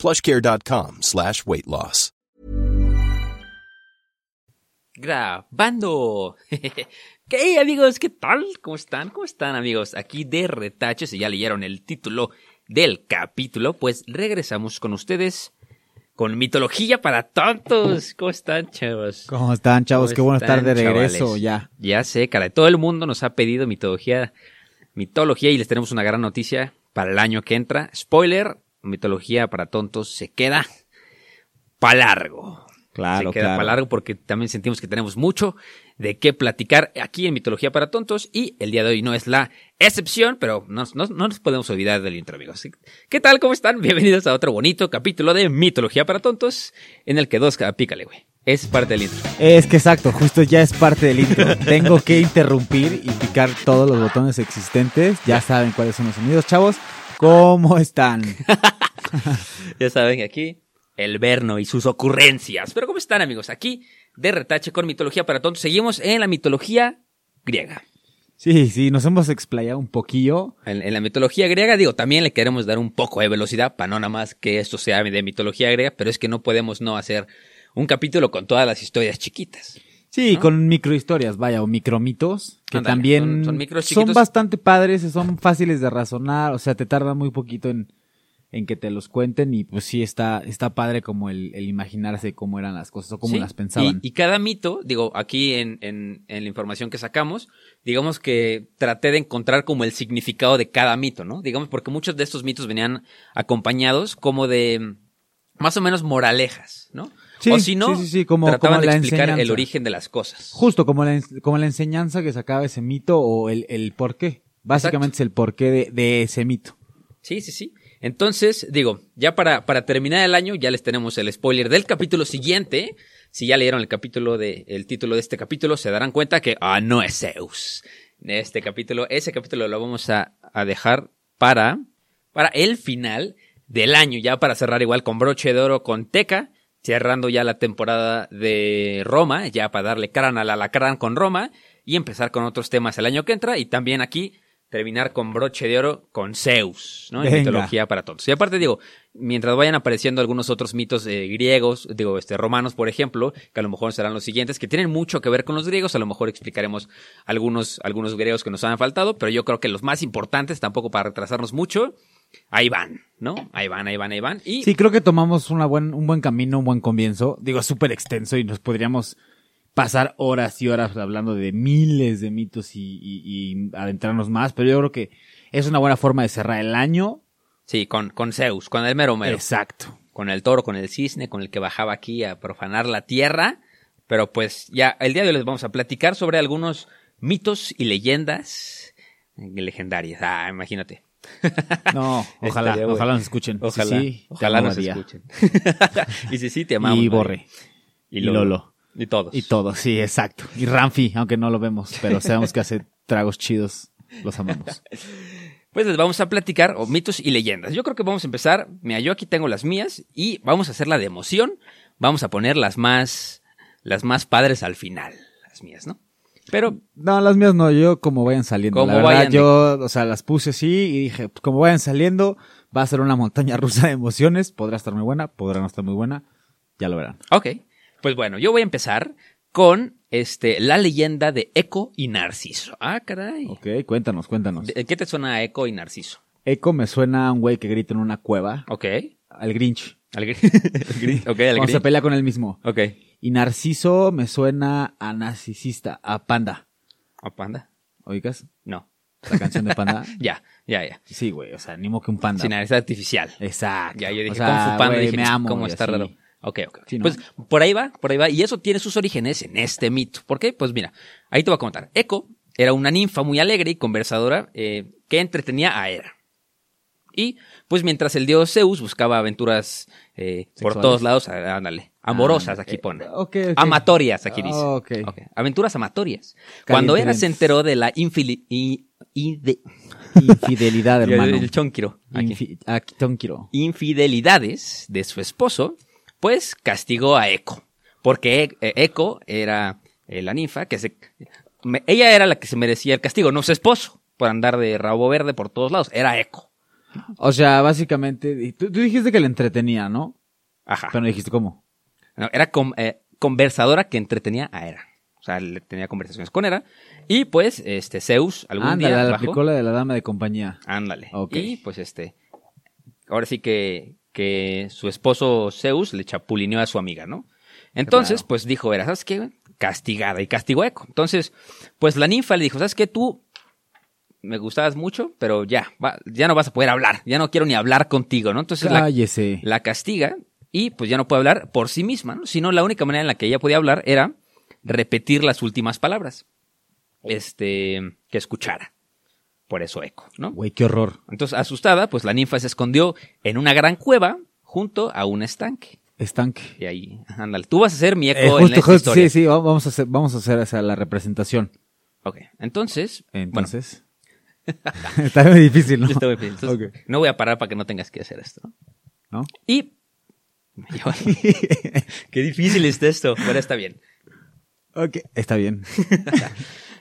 plushcare.com slash weight loss. Grabando. ¿Qué amigos? ¿Qué tal? ¿Cómo están? ¿Cómo están amigos? Aquí de Retache, si ya leyeron el título del capítulo, pues regresamos con ustedes con mitología para tontos. ¿Cómo están, chavos? ¿Cómo están, chavos? ¿Cómo Qué bueno estar de regreso chavales? ya. Ya sé, cara, todo el mundo nos ha pedido mitología, mitología y les tenemos una gran noticia para el año que entra. Spoiler, mitología para tontos se queda para largo. Claro, se queda claro. para largo porque también sentimos que tenemos mucho de qué platicar aquí en Mitología para Tontos y el día de hoy no es la excepción, pero no, no- no nos podemos olvidar del intro, amigos. ¿Qué tal? ¿Cómo están? Bienvenidos a otro bonito capítulo de Mitología para Tontos en el que dos, pícale, güey. Es parte del intro. Es que exacto, justo ya es parte del intro. Tengo que interrumpir y picar todos los botones existentes. Ya saben cuáles son los sonidos, chavos. ¿Cómo están? Ya saben, aquí el Verno y sus ocurrencias. Pero ¿cómo están, amigos? Aquí de retache con Mitología para Tontos. Seguimos en la mitología griega. Sí, sí, nos hemos explayado un poquillo. En, en la mitología griega, digo, también le queremos dar un poco de velocidad para no nada más que esto sea de mitología griega, pero es que no podemos no hacer un capítulo con todas las historias chiquitas. Sí, ¿No? con microhistorias, vaya, o micromitos, que también son- son, son micros chiquitos. bastante padres, son fáciles de razonar, o sea, te tarda muy poquito en, en que te los cuenten y pues sí está, está padre como el, el imaginarse cómo eran las cosas o cómo Sí, las pensaban. Y, y cada mito, digo, aquí en, en- en la información que sacamos, digamos que traté de encontrar como el significado de cada mito, ¿no? Digamos, porque muchos de estos mitos venían acompañados como de mm, más o menos moralejas, ¿no? Sí, o si no, sí, sí, sí, como- trataban como de explicar el origen de las cosas. Justo como la, ens- como la enseñanza que sacaba ese mito o el, el por qué. Básicamente es el porqué de, de ese mito. Sí, sí, sí. Entonces, digo, ya para, para terminar el año, ya les tenemos el spoiler del capítulo siguiente. Si ya leyeron el capítulo de, el título de este capítulo, se darán cuenta que, ah, no es Zeus. Este capítulo, ese capítulo lo vamos a, a dejar para, para el final del año, ya para cerrar igual con broche de oro con Teca, cerrando ya la temporada de Roma, ya para darle cara al alacrán con Roma y empezar con otros temas el año que entra y también aquí terminar con broche de oro con Zeus, ¿no? En mitología para todos. Y aparte digo, mientras vayan apareciendo algunos otros mitos eh, griegos, digo, este romanos, por ejemplo, que a lo mejor serán los siguientes, que tienen mucho que ver con los griegos, a lo mejor explicaremos algunos, algunos griegos que nos han faltado, pero yo creo que los más importantes, tampoco para retrasarnos mucho, ahí van, ¿no? Ahí van, ahí van, ahí van. Y Sí, creo que tomamos una buen, un buen camino, un buen comienzo. Digo, es súper extenso y nos podríamos pasar horas y horas hablando de miles de mitos y, y- y adentrarnos más, pero yo creo que es una buena forma de cerrar el año. sí, con, con Zeus, con el mero mero. Exacto. con el toro, con el cisne, con el que bajaba aquí a profanar la tierra. Pero pues ya el día de hoy les vamos a platicar sobre algunos mitos y leyendas legendarias. Ah, imagínate. No, ojalá, Estaría bueno. ojalá nos escuchen. Sí, Ojalá, sí, ojalá nos escuchen. y si sí, te amamos. Y. Borre. Y y Lolo. Y todos. Y todo, sí, exacto. Y Ramfi, aunque no lo vemos, pero sabemos que hace tragos chidos. Los amamos. Pues les vamos a platicar o mitos y leyendas. Yo creo que vamos a empezar. Mira, yo aquí tengo las mías y vamos a hacer la de emoción. Vamos a poner las más, las más padres al final. Las mías, ¿no? Pero No, las mías no, yo como vayan saliendo. Como la verdad, vayan yo, o sea, las puse así y dije, pues, como vayan saliendo, va a ser una montaña rusa de emociones. Podrá estar muy buena, podrá no estar muy buena. Ya lo verán. Ok, pues bueno, yo voy a empezar con este, la leyenda de Eco y Narciso. Ah, caray. Ok, cuéntanos, cuéntanos. ¿De- ¿Qué te suena a Eco y Narciso? Eco me suena a un güey que grita en una cueva. Ok. Al Grinch. Al gri- el gri- ok, al Cuando se pelea con él mismo. Ok. Y Narciso me suena a narcisista, a Panda. ¿A panda? ¿Oigas? No. La canción de Panda. Ya, ya, ya. Sí, güey, o sea, ni modo que un panda. Sin nariz artificial. Exacto. Ya, yo dije, O sea, Fu Panda, güey, dije, me amo. ¿cómo está así. raro? Ok, ok. ok. Sí, ¿no? Pues por ahí va, por ahí va. Y eso tiene sus orígenes en este mito. ¿Por qué? Pues mira, ahí te voy a contar. Eco era una ninfa muy alegre y conversadora eh, que entretenía a Hera. Y pues mientras el dios Zeus buscaba aventuras eh, por todos lados, ándale, Amorosas, Ah, aquí eh, pone. ok. Amatorias, aquí dice. Ah. Ok, Aventuras amatorias. Cuando era se enteró de la infili- i- i- de- Infidelidad, hermano. el chonquiro. aquí. Tonquiro. infidelidades de su esposo, pues castigó a Eco. Porque E- eh, Eco era eh, la ninfa que se... ella era la que se merecía el castigo, no su esposo, por andar de rabo verde por todos lados. Era Eco. O sea, básicamente, tú, tú dijiste que le entretenía, ¿no? Ajá. Pero no dijiste cómo. Era con- eh, conversadora que entretenía a Hera. O sea, le tenía conversaciones con Hera. Y pues, este, Zeus algún Ándale, día bajó- aplicó la de la dama de compañía. Ándale. Ok. Y pues este. Ahora sí que, que su esposo Zeus le chapulineó a su amiga, ¿no? Entonces, Claro. pues dijo, era, ¿sabes qué? Castigada y castigó a Eco. Entonces, pues la ninfa le dijo, ¿sabes qué? Tú me gustabas mucho, pero ya, va- ya no vas a poder hablar. Ya no quiero ni hablar contigo, ¿no? Entonces la, la castiga y pues ya no puede hablar por sí misma, ¿no? Sino la única manera en la que ella podía hablar era repetir las últimas palabras. Este, que escuchara. Por eso Eco, ¿no? Güey, qué horror. Entonces, asustada, pues la ninfa se escondió en una gran cueva junto a un estanque. Estanque. Y ahí, ándale. Tú vas a ser mi eco Eh, en justo, esta justo, historia. sí, sí, va- vamos a hacer, vamos a hacer la representación. Ok, entonces, Entonces. Está muy difícil, ¿no? está muy bien. Entonces, no voy a parar para que no tengas que hacer esto. ¿no? ¿No? Y... Qué difícil está esto, pero está bien. Ok, está bien.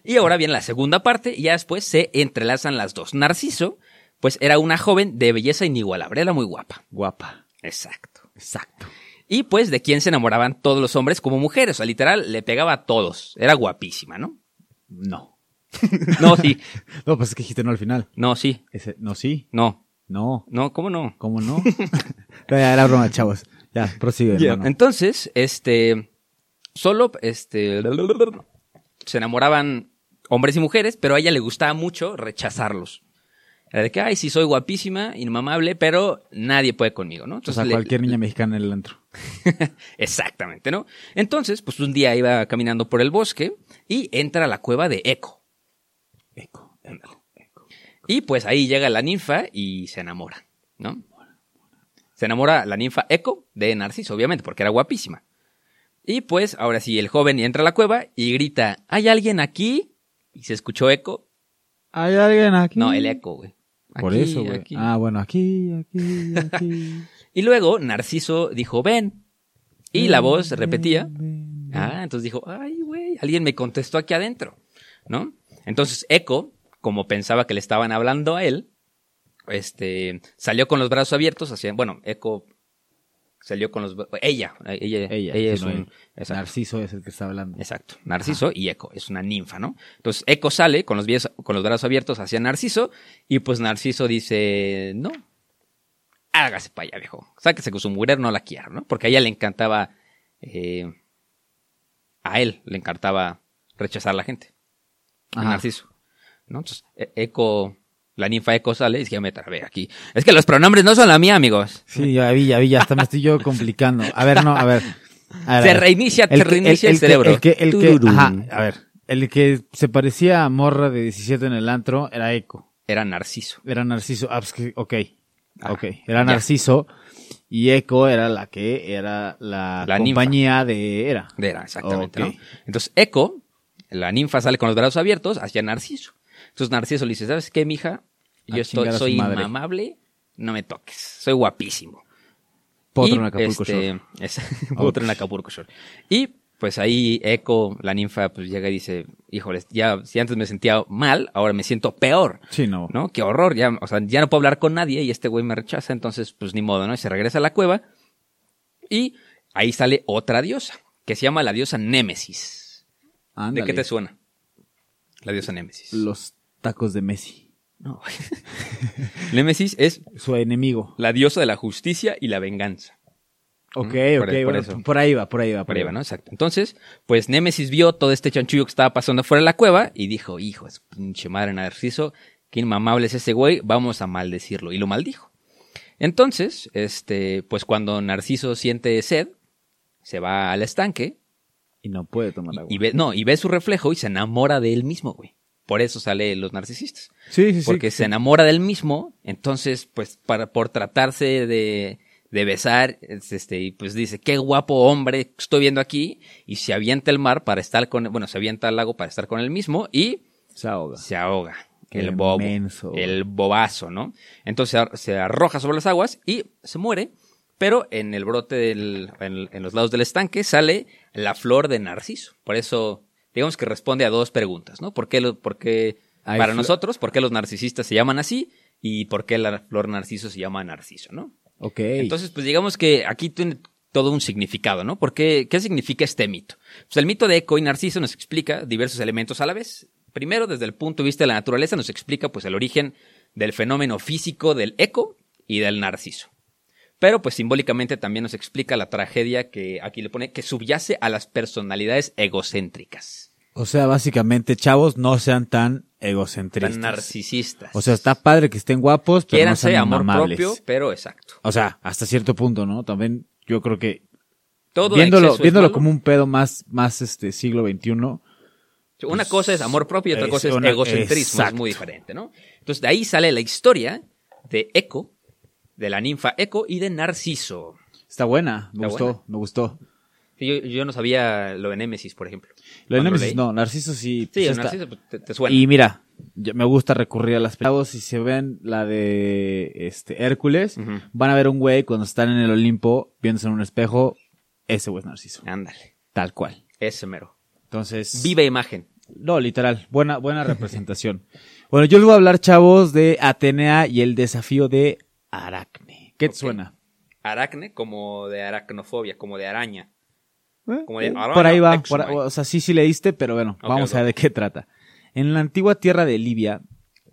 Y ahora viene la segunda parte y ya después se entrelazan las dos. Narciso, pues era una joven de belleza inigualable, era muy guapa. Guapa. Exacto. Exacto. Y pues de quien se enamoraban todos los hombres como mujeres, o sea, literal, le pegaba a todos. Era guapísima, ¿no? No. No, sí. No, pues es que dijiste no al final. No, sí. Ese, no, sí. No. No. No, ¿cómo no? ¿Cómo no? Era broma, chavos. Ya, prosigue, hermano. Entonces, este, solo, este, se enamoraban hombres y mujeres, pero a ella le gustaba mucho rechazarlos. Era de que, ay, sí, soy guapísima, inmamable, pero nadie puede conmigo, ¿no? o sea, le- cualquier niña mexicana en el antro. Exactamente, ¿no? Entonces, pues un día iba caminando por el bosque y entra a la cueva de Eco. Eco, eco, eco. Y pues ahí llega la ninfa y se enamora, ¿no? Se enamora la ninfa Eco de Narciso, obviamente, porque era guapísima. Y pues ahora sí, el joven entra a la cueva y grita, ¿hay alguien aquí? Y se escuchó Eco. ¿Hay alguien aquí? No, el Eco, güey. Por eso, güey. aquí. Ah, bueno, aquí, aquí, aquí. Y luego Narciso dijo, ven. Y la voz Ven, repetía, ven, ven. Ah, entonces dijo, ay, güey, alguien me contestó aquí adentro, ¿no? Entonces Echo, como pensaba que le estaban hablando a él, este, salió con los brazos abiertos hacia, bueno, Echo salió con los, ella, ella, ella, Ella, es un, exacto, Narciso es el que está hablando. exacto, Narciso y Echo, es una ninfa, ¿no? Entonces Echo sale con los, con los brazos abiertos hacia Narciso y pues Narciso dice, no, hágase para allá, viejo, sáquese con su mujer, no la quiero, ¿no? Porque a ella le encantaba, eh, a él le encantaba rechazar a la gente. a. Narciso. ¿no? Entonces, E- Eco, la ninfa Eco sale y dice, "Ya me trabé aquí. Es que los pronombres no son la mía, amigos. Sí, ya vi, ya vi, ya hasta me estoy yo complicando. A ver, no, a ver. A ver, Se reinicia, que- reinicia el, cerebro. El que, el que, ajá, a ver. El que se parecía a morra de 17 en el antro era Eco. Era Narciso. Era Narciso. Ah, pues que, ok. Ah, ok. Era ya. Narciso. Y Eco era la que era la, La ninfa. compañía de Era. Era, exactamente. Entonces, Eco, la ninfa sale con los brazos abiertos hacia Narciso. Entonces, Narciso le dice, ¿sabes qué, mija? Yo estoy, soy inmamable, no me toques. Soy guapísimo. Potro Y, en Acapulco este, es- Potro en Acapulco Shore. Y pues ahí Eco, la ninfa, pues llega y dice, híjoles, ya si antes me sentía mal, ahora me siento peor. Sí, no. ¿No? Qué horror, ya, o sea, ya no puedo hablar con nadie y este güey me rechaza, entonces pues ni modo, ¿no? Y se regresa a la cueva y ahí sale otra diosa, que se llama la diosa Némesis. ¿De Ándale. qué te suena? La diosa Némesis. Los tacos de Messi. No. Némesis es Su enemigo. la diosa de la justicia y la venganza. Ok, por- ok, por bueno, eso. por ahí va, por ahí va. Por ahí va, ¿no? Exacto. Entonces, pues Némesis vio todo este chanchullo que estaba pasando fuera de la cueva y dijo, hijo, es pinche madre Narciso, qué inmamable es ese güey, vamos a maldecirlo. Y lo maldijo. Entonces, este, pues cuando Narciso siente sed, se va al estanque Y no puede tomar agua. y ve, no, y ve su reflejo y se enamora de él mismo, güey. Por eso sale los narcisistas. sí, sí, sí. Porque se enamora del mismo, entonces, pues, para, por tratarse de, de besar, es, este, y pues dice, qué guapo hombre estoy viendo aquí, y se avienta el mar para estar con, bueno, se avienta al lago para estar con él mismo, y Se ahoga. se ahoga. Qué el bobo. El bobazo, ¿no? Entonces se ar- se arroja sobre las aguas y se muere, pero en el brote del, en, en los lados del estanque sale la flor de narciso. Por eso, digamos que responde a dos preguntas, ¿no? ¿Por qué, lo- por qué para nosotros, por qué los narcisistas se llaman así? Y por qué la flor narciso se llama narciso, ¿no? Ok. Entonces, pues digamos que aquí tiene todo un significado, ¿no? ¿Por qué, ¿Qué significa este mito? Pues el mito de Eco y Narciso nos explica diversos elementos a la vez. Primero, desde el punto de vista de la naturaleza, nos explica pues el origen del fenómeno físico del eco y del narciso. Pero pues simbólicamente también nos explica la tragedia que aquí le pone que subyace a las personalidades egocéntricas, O sea, básicamente, chavos, no sean tan egocentristas. tan narcisistas. O sea, está padre que estén guapos, pero no Quiéranse sean amor propio, pero exacto. O sea, hasta cierto punto, ¿no? También yo creo que Todo viéndolo, viéndolo como un pedo más, más este siglo XXI, Una cosa es amor propio y otra cosa es una- egocentrismo, es muy diferente, ¿no? Entonces de ahí sale la historia de Eco, de la ninfa Eco y de Narciso. está buena, me Está gustó, buena. me gustó. Yo, yo no sabía lo de Némesis, por ejemplo. Lo de leí. no, Narciso sí. Sí, pues está- Narciso pues, te, te suena. Y mira, me gusta recurrir a las películas. Si se ven la de este Hércules, van a ver un güey cuando están en el Olimpo viéndose en un espejo. Ese güey es Narciso. Ándale, Tal cual. ese mero. Entonces. Viva imagen. No, literal. Buena, buena representación. bueno, yo les voy a hablar, chavos, de Atenea y el desafío de Aracne. ¿Qué te suena? Aracne como de aracnofobia, como de araña. ¿Eh? Como de Eh, araña por ahí va. por- o sea, sí, sí leíste, pero bueno, vamos a ver de qué trata. En la antigua tierra de Libia,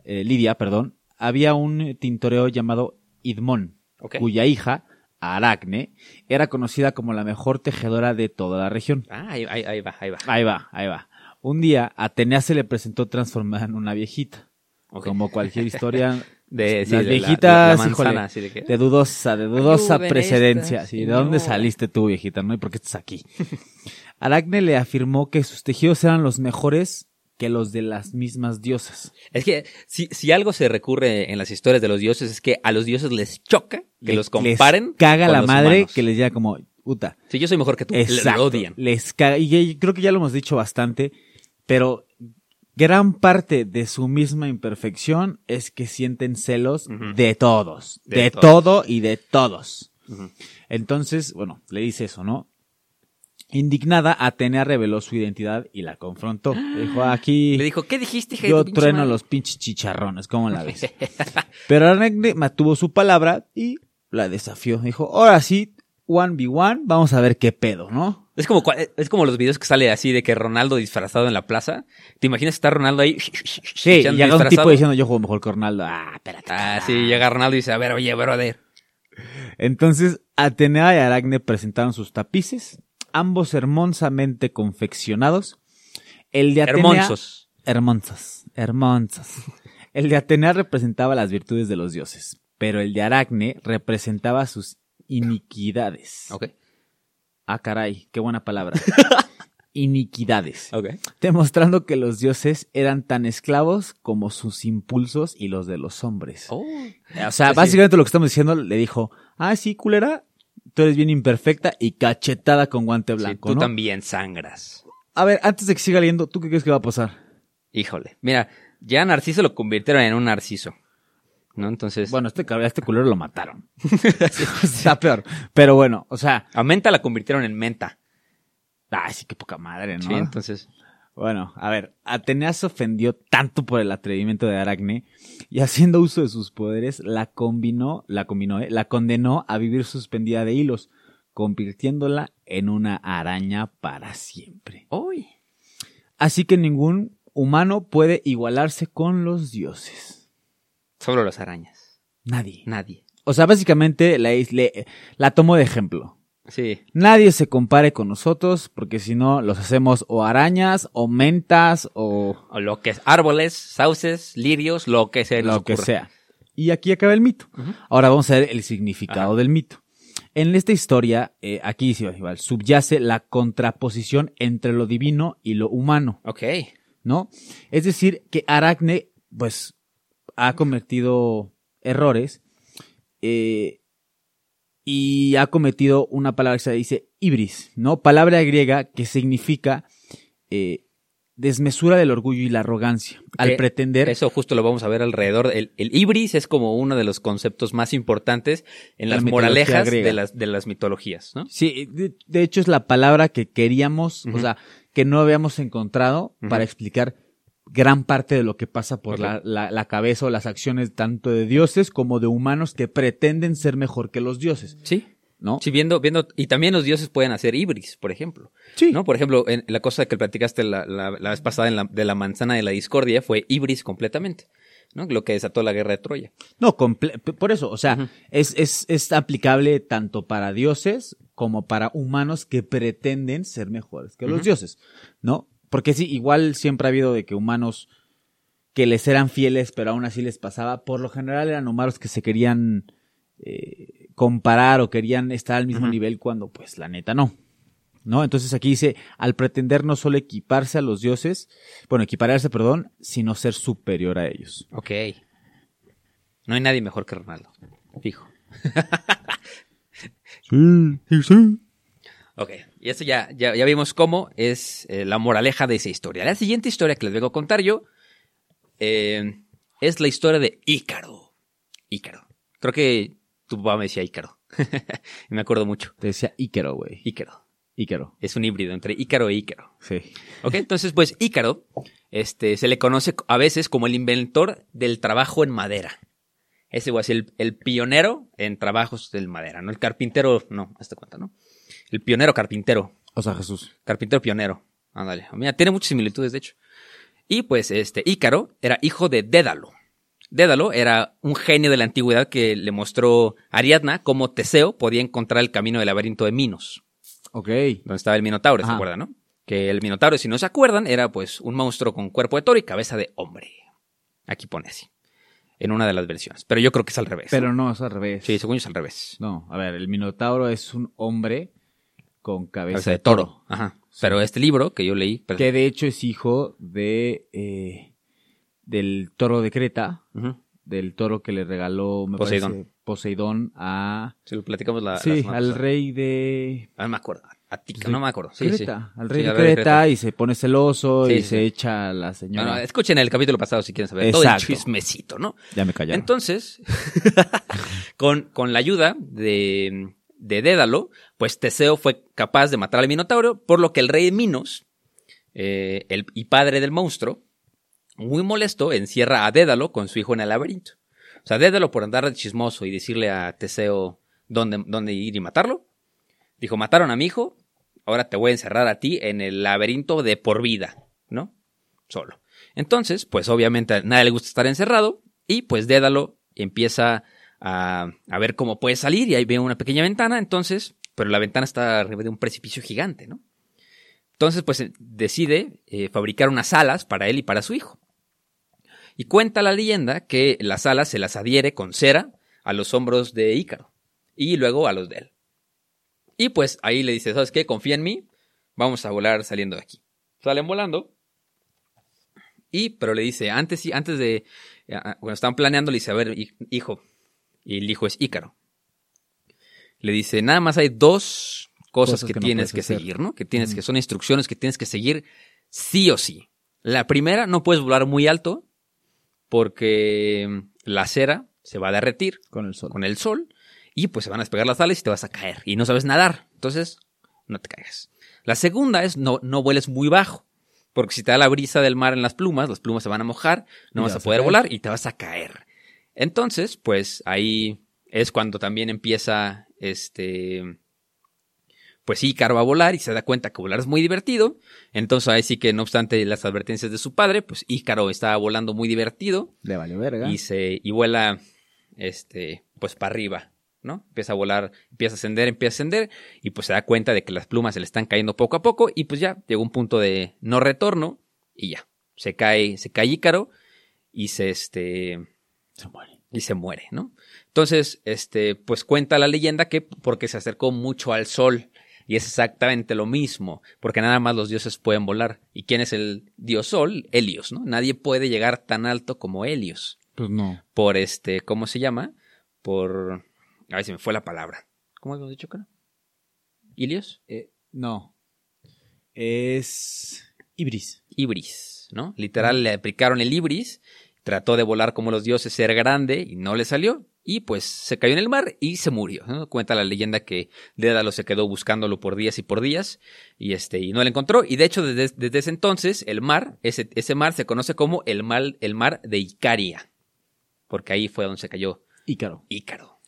eh, Lidia, perdón, había un tintoreo llamado Idmón, cuya hija, Aracne, era conocida como la mejor tejedora de toda la región. Ah, ahí, ahí- ahí va, ahí va. Ahí va, ahí va. Un día, Atenea se le presentó transformada en una viejita. Ok. Como cualquier historia, De, sí, las de la- viejitas, la manzana, híjole, así de que- de dudosa, de dudosa precedencia. esta Sí, ¿De dónde saliste tú, viejita? ¿No? ¿Y por qué estás aquí? Aracne le afirmó que sus tejidos eran los mejores que los de las mismas diosas. Es que si, si algo se recurre en las historias de los dioses es que a los dioses les choca que Le- los comparen. Les caga con la los madre humanos. que les diga como, puta. Si yo soy mejor que tú, le- Exacto. lo odian. Les caga. Y creo que ya lo hemos dicho bastante, pero gran parte de su misma imperfección es que sienten celos de todos. De, De todo y de todos. Entonces, bueno, le dice eso, ¿no? Indignada, Atenea reveló su identidad y la confrontó. Le dijo, aquí Le dijo, ¿qué dijiste, hija yo trueno madre?" los pinches chicharrones, ¿cómo la ves? Pero Aracne mantuvo su palabra y la desafió. Dijo, ahora sí, 1v1, vamos a ver qué pedo, ¿no? Es como, es como los videos que sale así de que Ronaldo disfrazado en la plaza. ¿Te imaginas estar Ronaldo ahí? Sí, y llega un tipo diciendo, yo juego mejor que Ronaldo. Ah, espérate. Ah, sí, llega Ronaldo y dice, a ver, oye, brother. Entonces, Atenea y Aracne presentaron sus tapices, ambos hermosamente confeccionados. El de Atenea... Hermonzos. Hermosas, hermosas. El de Atenea representaba las virtudes de los dioses, pero el de Aracne representaba sus iniquidades. Ok, Ah, caray, qué buena palabra. iniquidades. Demostrando que los dioses eran tan esclavos como sus impulsos y los de los hombres. Oh. O sea, Pues sí. básicamente lo que estamos diciendo le dijo, ah, sí, culera, tú eres bien imperfecta y cachetada con guante Sí, blanco, tú ¿no? también sangras. A ver, antes de que siga leyendo, ¿tú qué crees que va a pasar? Híjole. Mira, ya Narciso lo convirtieron en un Narciso. ¿No? Entonces. Bueno, este este culero lo mataron. Está peor. Pero bueno, o sea, A Menta la convirtieron en Menta. ay, sí, qué poca madre, ¿no? Sí, entonces. Bueno, a ver, Atenea se ofendió tanto por el atrevimiento de Aracne y haciendo uso de sus poderes la combinó, la combinó, ¿eh? la condenó a vivir suspendida de hilos, convirtiéndola en una araña para siempre. ¡Uy! Así que ningún humano puede igualarse con los dioses. Solo las arañas. Nadie. Nadie. O sea, básicamente la, le- la tomo de ejemplo. Sí. Nadie se compare con nosotros porque si no los hacemos o arañas o mentas o O lo que es árboles, sauces, lirios, lo que se nos lo que sea. Y aquí acaba el mito. Ahora vamos a ver el significado Ajá. del mito. En esta historia, eh, aquí igual, subyace la contraposición entre lo divino y lo humano, Ok. ¿no? Es decir, que Aracne, pues, ha cometido errores eh, y ha cometido una palabra que se dice ibris, ¿no? Palabra griega que significa eh, desmesura del orgullo y la arrogancia. Al Que pretender. Eso justo lo vamos a ver alrededor. El, el ibris es como uno de los conceptos más importantes en La las moralejas de las, de las mitologías, ¿no? Sí, de, de hecho es la palabra que queríamos, o sea, que no habíamos encontrado para explicar gran parte de lo que pasa por la, la- la cabeza o las acciones tanto de dioses como de humanos que pretenden ser mejor que los dioses, Sí. ¿no? Sí, viendo, viendo, y también los dioses pueden hacer ibris, por ejemplo. Sí. ¿No? Por ejemplo, en la cosa que platicaste la, la, la vez pasada en la, de la manzana de la discordia fue ibris completamente. ¿No? Lo que desató la guerra de Troya. No, por eso, o sea, es, es, es aplicable tanto para dioses como para humanos que pretenden ser mejores que los dioses, ¿no? Porque sí, igual siempre ha habido de que humanos que les eran fieles, pero aún así les pasaba, por lo general eran humanos que se querían eh, comparar o querían estar al mismo nivel cuando, pues, la neta no. ¿No? Entonces aquí dice, al pretender no solo equiparse a los dioses, bueno, equipararse, perdón, sino ser superior a ellos. Ok. No hay nadie mejor que Ronaldo. Fijo. Sí, sí. Ok. Y eso ya, ya, ya vimos cómo es eh, la moraleja de esa historia. La siguiente historia que les vengo a contar yo eh, es la historia de Ícaro. Ícaro. Creo que tu papá me decía Ícaro. Me acuerdo mucho. Te decía Ícaro, güey. Ícaro. Ícaro. Es un híbrido entre Ícaro e Ícaro. Sí. Ok, entonces pues Ícaro este, se le conoce a veces como el inventor del trabajo en madera. Ese igual es el, el pionero en trabajos del madera, ¿no? El carpintero, no, hazte cuenta, ¿no? El pionero carpintero, O sea, Jesús. carpintero pionero. Ándale, mira, tiene muchas similitudes, de hecho. Y pues este Ícaro era hijo de Dédalo. Dédalo era un genio de la antigüedad que le mostró a Ariadna cómo Teseo podía encontrar el camino del laberinto de Minos Ok. donde estaba el Minotauro, ¿se acuerdan, no? Que el Minotauro, si no se acuerdan, era pues un monstruo con cuerpo de toro y cabeza de hombre. Aquí pone así. En una de las versiones. Pero yo creo que es al revés. Pero no, es al revés. Sí, según yo es al revés. No, a ver, el Minotauro es un hombre con cabeza, Cabeza de toro. Ajá. Pero este libro que yo leí. Que de hecho es hijo de eh, del toro de Creta, del toro que le regaló me Poseidón. parece, Poseidón a Si lo platicamos la. sí, al rey de Ah, no me acuerdo. Atica, Sí. no me acuerdo. Sí, sí. Creta, al rey Sí, de al rey de Creta, y se pone celoso Sí, y se echa a la señora. no, escuchen el capítulo pasado si quieren saber. Todo el chismecito, ¿no? ya me callaron. Entonces, con, con la ayuda de, de Dédalo, pues Teseo fue capaz de matar al Minotauro, por lo que el rey Minos, eh, el, y padre del monstruo, muy molesto, encierra a Dédalo con su hijo en el laberinto. O sea, Dédalo por andar de chismoso y decirle a Teseo dónde, dónde ir y matarlo, dijo, mataron a mi hijo, ahora te voy a encerrar a ti en el laberinto de por vida, ¿no? Solo. Entonces, pues obviamente a nadie le gusta estar encerrado y pues Dédalo empieza a, ver cómo puede salir y ahí ve una pequeña ventana, entonces, pero la ventana está arriba de un precipicio gigante, ¿no? Entonces, pues eh, decide eh, fabricar unas alas para él y para su hijo. Y cuenta la leyenda que las alas se las adhiere con cera a los hombros de Ícaro y luego a los de él. Y pues ahí le dice, ¿sabes qué? Confía en mí, vamos a volar saliendo de aquí. Salen volando y, pero le dice, antes, antes de, ah, cuando están planeando, le dice, a ver, hi- hijo, y el hijo es Ícaro. Le dice, nada más hay dos cosas, Cosas que, tienes que hacer. seguir, ¿no? Que tienes que, son instrucciones que tienes que seguir sí o sí. La primera, no puedes volar muy alto porque mm, la cera se va a derretir con el sol. con el sol y pues se van a despegar las alas y te vas a caer y no sabes nadar. Entonces, no te caigas. La segunda es no, no vueles muy bajo. Porque si te da la brisa del mar en las plumas, las plumas se van a mojar, no Y vas a poder volar y te vas a caer. Entonces, pues ahí es cuando también empieza este. Pues sí, Ícaro va a volar y se da cuenta que volar es muy divertido. Entonces ahí sí que, no obstante las advertencias de su padre, pues Ícaro estaba volando muy divertido Le valió verga. y se y vuela este pues para arriba no empieza a volar empieza a ascender empieza a ascender y pues se da cuenta de que las plumas se le están cayendo poco a poco y pues ya llegó un punto de no retorno y ya se cae se cae Ícaro y se este Se muere. y se muere no entonces este pues cuenta la leyenda que porque se acercó mucho al sol y es exactamente lo mismo, porque nada más los dioses pueden volar. ¿Y quién es el dios sol? Helios, ¿no? Nadie puede llegar tan alto como Helios Pues no. por este, ¿cómo se llama? Por, ay, se me fue la palabra. ¿Cómo habíamos dicho que no? ¿Ilios? Eh, no. Es Ibris. Ibris, ¿no? Literal le aplicaron el Ibris, trató de volar como los dioses, ser grande y no le salió. Y pues se cayó en el mar y se murió. ¿no? Cuenta la leyenda que Dédalo se quedó buscándolo por días y por días y este y no lo encontró. Y de hecho desde, desde ese entonces el mar, ese, ese mar se conoce como el mar, el mar de Icaria. Porque ahí fue donde se cayó Ícaro. Ícaro.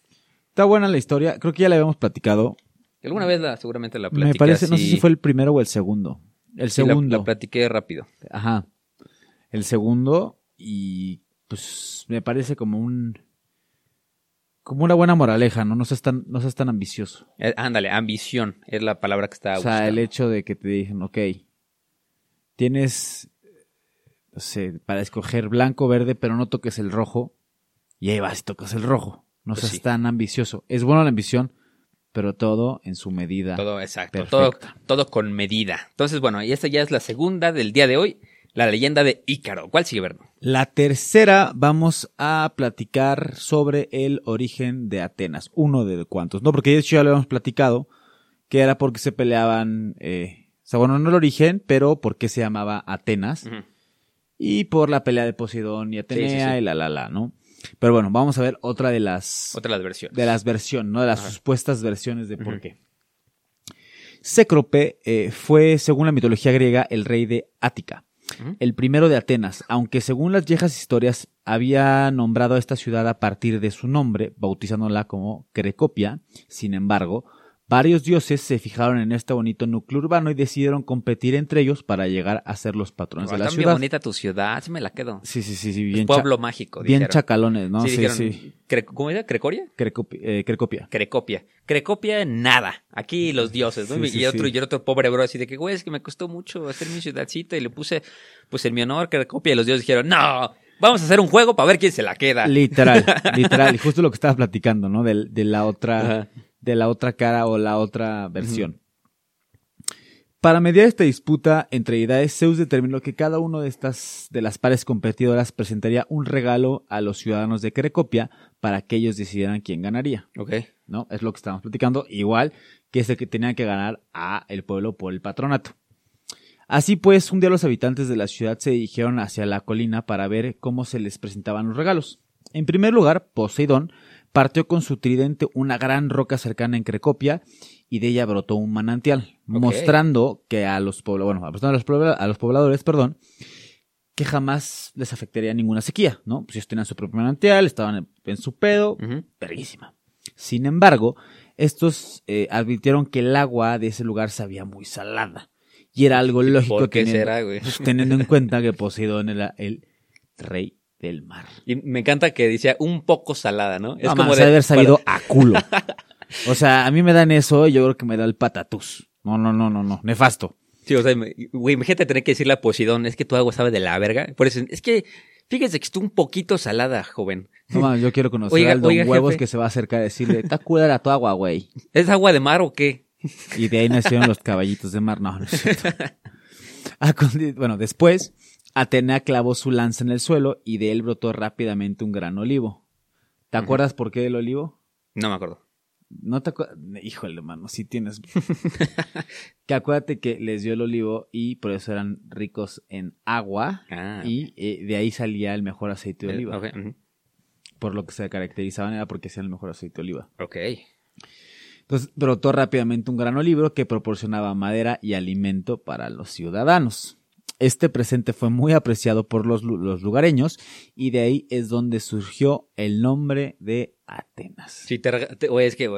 Está buena la historia. Creo que ya la habíamos platicado. Alguna vez la, seguramente la platiqué Me parece, no sé si fue el primero o el segundo. El Sí, la- segundo. la platiqué rápido. Ajá. El segundo. Y pues me parece como un. Como una buena moraleja, ¿no? No seas tan, no seas tan ambicioso. Eh, ándale, ambición es la palabra que está o sea, el hecho de que te digan, ok, tienes, no sé, para escoger blanco, verde, pero no toques el rojo. Y ahí vas y tocas el rojo. No Pues seas sí. tan ambicioso. Es bueno la ambición, pero todo en su medida. Todo exacto, todo, todo con medida. Entonces, bueno, y esta ya es la segunda del día de hoy, la leyenda de Ícaro. ¿Cuál sigue, Berno? La tercera vamos a platicar sobre el origen de Atenas. Uno de cuantos, ¿no? Porque de hecho ya lo habíamos platicado, que era porque se peleaban, eh, o sea, bueno, no el origen, pero porque se llamaba Atenas. Y por la pelea de Poseidón y Atenea sí, sí. y la la la, ¿no? Pero bueno, vamos a ver otra de las Otra de las versiones. de las versiones, ¿no? De las Ajá. supuestas versiones de por qué. Cécrope eh, fue, según la mitología griega, el rey de Ática, El primero de Atenas, aunque según las viejas historias había nombrado a esta ciudad a partir de su nombre, bautizándola como Crecopia. Sin embargo, varios dioses se fijaron en este bonito núcleo urbano y decidieron competir entre ellos para llegar a ser los patrones de la bien ciudad. bonita tu ciudad, me la quedo. Sí, sí, sí, sí, bien, Pueblo mágico, bien dijeron. chacalones, ¿no? Sí, Sí, dijeron, sí. Cre- ¿Cómo era? ¿Crecoria? Eh, Crecopia. Crecopia. Crecopia, nada. Aquí los dioses, ¿no? Sí, y, otro, y otro pobre bro así de que, güey, es que me costó mucho hacer mi ciudadcita y le puse, pues en mi honor, Crecopia. Y los dioses dijeron, no, vamos a hacer un juego para ver quién se la queda. Literal, literal. Y justo lo que estaba platicando, ¿no? De, de la otra, Ajá. De la otra cara o la otra versión. Para mediar esta disputa entre deidades, Zeus determinó que cada uno de estas, de las pares competidoras presentaría un regalo a los ciudadanos de Crecopia para que ellos decidieran quién ganaría, Ok. ¿no? Es lo que estábamos platicando, igual que es el que tenía que ganar a el pueblo por el patronato. Así pues, un día los habitantes de la ciudad se dirigieron hacia la colina para ver cómo se les presentaban los regalos. En primer lugar, Poseidón partió con su tridente una gran roca cercana en Crecopia y de ella brotó un manantial, mostrando que a los, bueno, a los a los pobladores, perdón, que jamás les afectaría ninguna sequía, ¿no? Pues ellos tenían su propio manantial, estaban en, su pedo, verguísima. Sin embargo, estos eh, advirtieron que el agua de ese lugar sabía muy salada. Y era algo lógico ¿Por qué teniendo, será, güey? pues, teniendo en cuenta que Poseidón era el rey del mar. Y me encanta que decía un poco salada, ¿no? Es no, como man, ha de haber sabido para- a culo. O sea, a mí me dan eso y yo creo que me da el patatús. No, no, no, no, no. Nefasto. Sí, o sea, güey, imagínate tener que decirle a Poseidón, es que tu agua sabe de la verga. Por eso, es que, fíjese que está un poquito salada, joven. No mames, yo quiero conocer Oiga, al don oiga, huevos jefe. que se va a acercar a decirle, está culera tu agua, güey. ¿Es agua de mar o qué? Y de ahí nacieron los caballitos de mar. No, no es cierto. Bueno, después, Atenea clavó su lanza en el suelo y de él brotó rápidamente un gran olivo. ¿Te acuerdas por qué el olivo? No me acuerdo. No te acuerdas. Híjole, mano, sí tienes. que acuérdate que les dio el olivo y por eso eran ricos en agua. Ah, Y eh, de ahí salía el mejor aceite de oliva. Por lo que se caracterizaban era porque hacían el mejor aceite de oliva. Ok. Entonces brotó rápidamente un gran olivo que proporcionaba madera y alimento para los ciudadanos. Este presente fue muy apreciado por los, los lugareños y de ahí es donde surgió el nombre de Atenas. Sí, te, te- güey, es que,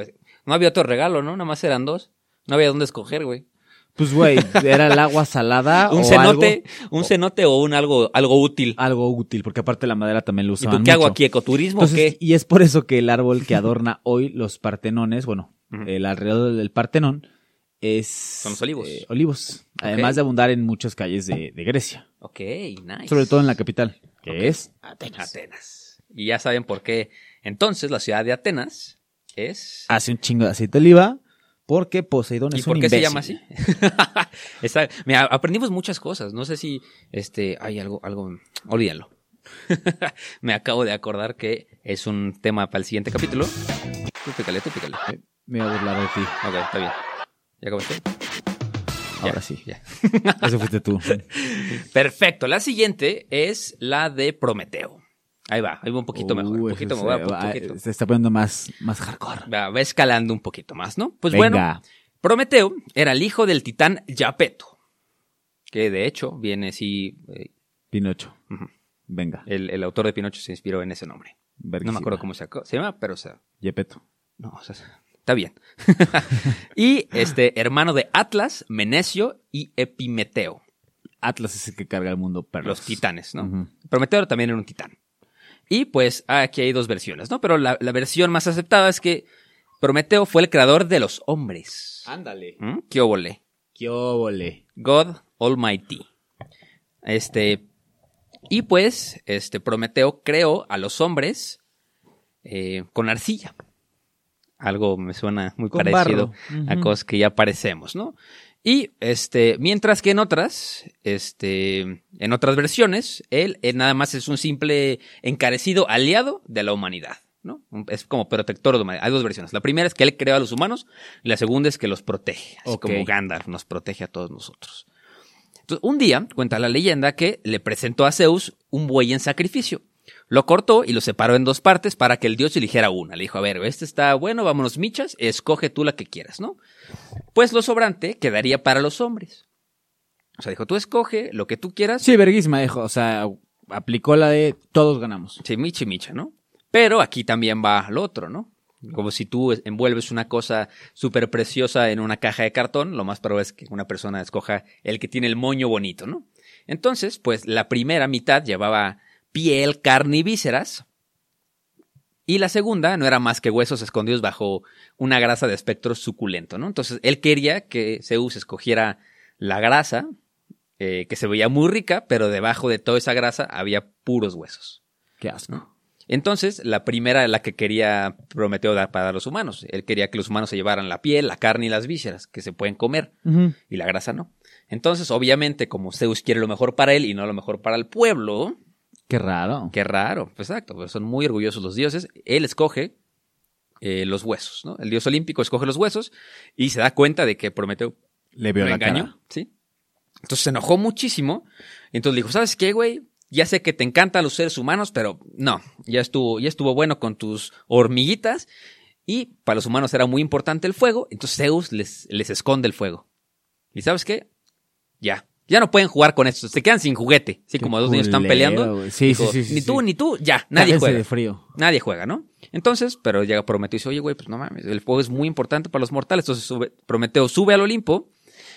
no había otro regalo, ¿no? Nada más eran dos. No había dónde escoger, güey. Pues güey, era el agua salada Un o cenote, algo, un cenote o un algo, algo útil. algo útil, porque aparte la madera también lo ¿Y usaban tú qué hago aquí? ¿Ecoturismo Entonces, o qué? y es por eso que el árbol que adorna hoy los Partenones, bueno, el alrededor del Partenón, es... Son los olivos. eh, olivos. Además de abundar en muchas calles de, de Grecia. Ok, nice. Sobre todo en la capital, que es Atenas. Y ya saben por qué. Entonces, la ciudad de Atenas es... Hace un chingo de aceite de oliva porque Poseidón ¿Y es por un qué se llama así? Está- mira, aprendimos muchas cosas. No sé si este hay algo, algo. Olvídalo. Me acabo de acordar que es un tema para el siguiente capítulo. Tú pícale, tú pícale. Me voy a burlar de ti. Ok, está bien. ¿Ya acabaste? Ahora Ya, sí. ya. Eso fuiste tú. Perfecto. La siguiente es la de Prometeo. Ahí va, ahí va un poquito mejor. Un Uh, poquito, va se, un va- poquito. se está poniendo más, más hardcore. Va, va escalando un poquito más, ¿no? Pues bueno. Prometeo era el hijo del titán Yapeto. Que de hecho viene así. eh, Pinocho. Venga. el, el autor de Pinocho se inspiró en ese nombre. No me acuerdo cómo se, se llama, pero o sea, Yepeto. No, o sea, está bien. y este, hermano de Atlas, Menecio y Epimeteo, Atlas es el que carga el mundo, perros. los titanes, ¿no? Prometeo también era un titán. Y pues aquí hay dos versiones, ¿no? Pero la, la versión más aceptada es que Prometeo fue el creador de los hombres. Ándale. ¿Mm? ¿Qué óvole? ¡Qué óvole! God Almighty. Este. Y pues, este Prometeo creó a los hombres eh, con arcilla. Algo me suena muy Con parecido a cosas que ya parecemos, ¿no? Y este, mientras que en otras, este, en otras versiones, él, eh, nada más es un simple encarecido aliado de la humanidad, ¿no? Es como protector de la humanidad. Hay dos versiones. La primera es que él creó a los humanos y la segunda es que los protege, así como Gandalf nos protege a todos nosotros. Entonces, un día cuenta la leyenda que le presentó a Zeus un buey en sacrificio. Lo cortó y lo separó en dos partes para que el dios eligiera una. Le dijo, a ver, este está bueno, vámonos michas, escoge tú la que quieras, ¿no? Pues lo sobrante quedaría para los hombres. O sea, dijo, tú escoge lo que tú quieras. Sí, verguísima, dijo. O sea, aplicó la de todos ganamos. Sí, micha y micha, ¿no? Pero aquí también va lo otro, ¿no? Como si tú envuelves una cosa súper preciosa en una caja de cartón, lo más probable es que una persona escoja el que tiene el moño bonito, ¿no? Entonces, pues la primera mitad llevaba piel, carne y vísceras. Y la segunda no era más que huesos escondidos bajo una grasa de espectro suculento, ¿no? Entonces él quería que Zeus escogiera la grasa, eh, que se veía muy rica, pero debajo de toda esa grasa había puros huesos. Qué asco. Entonces, la primera, la que quería Prometeo dar para los humanos. Él quería que los humanos se llevaran la piel, la carne y las vísceras, que se pueden comer, y la grasa no. Entonces, obviamente, como Zeus quiere lo mejor para él y no lo mejor para el pueblo, Qué raro. qué raro, exacto, pues son muy orgullosos los dioses, él escoge eh, los huesos, ¿no? El dios olímpico escoge los huesos y se da cuenta de que Prometeo Le vio la engañó, cara. ¿sí? Entonces se enojó muchísimo. Entonces le dijo, ¿sabes qué, güey? Ya sé que te encantan los seres humanos, pero no, ya estuvo, ya estuvo bueno con tus hormiguitas. Y para los humanos era muy importante el fuego, entonces Zeus les, les esconde el fuego. ¿Y sabes qué? Ya. Ya no pueden jugar con esto, se quedan sin juguete. Así Qué como dos niños están peleando. Sí, dijo, sí, sí, Ni tú, ni tú, ya, nadie juega. de frío. Nadie juega, ¿no? Entonces, pero llega Prometeo y dice, oye, güey, pues no mames, el fuego es muy importante para los mortales. Entonces sube- Prometeo sube al Olimpo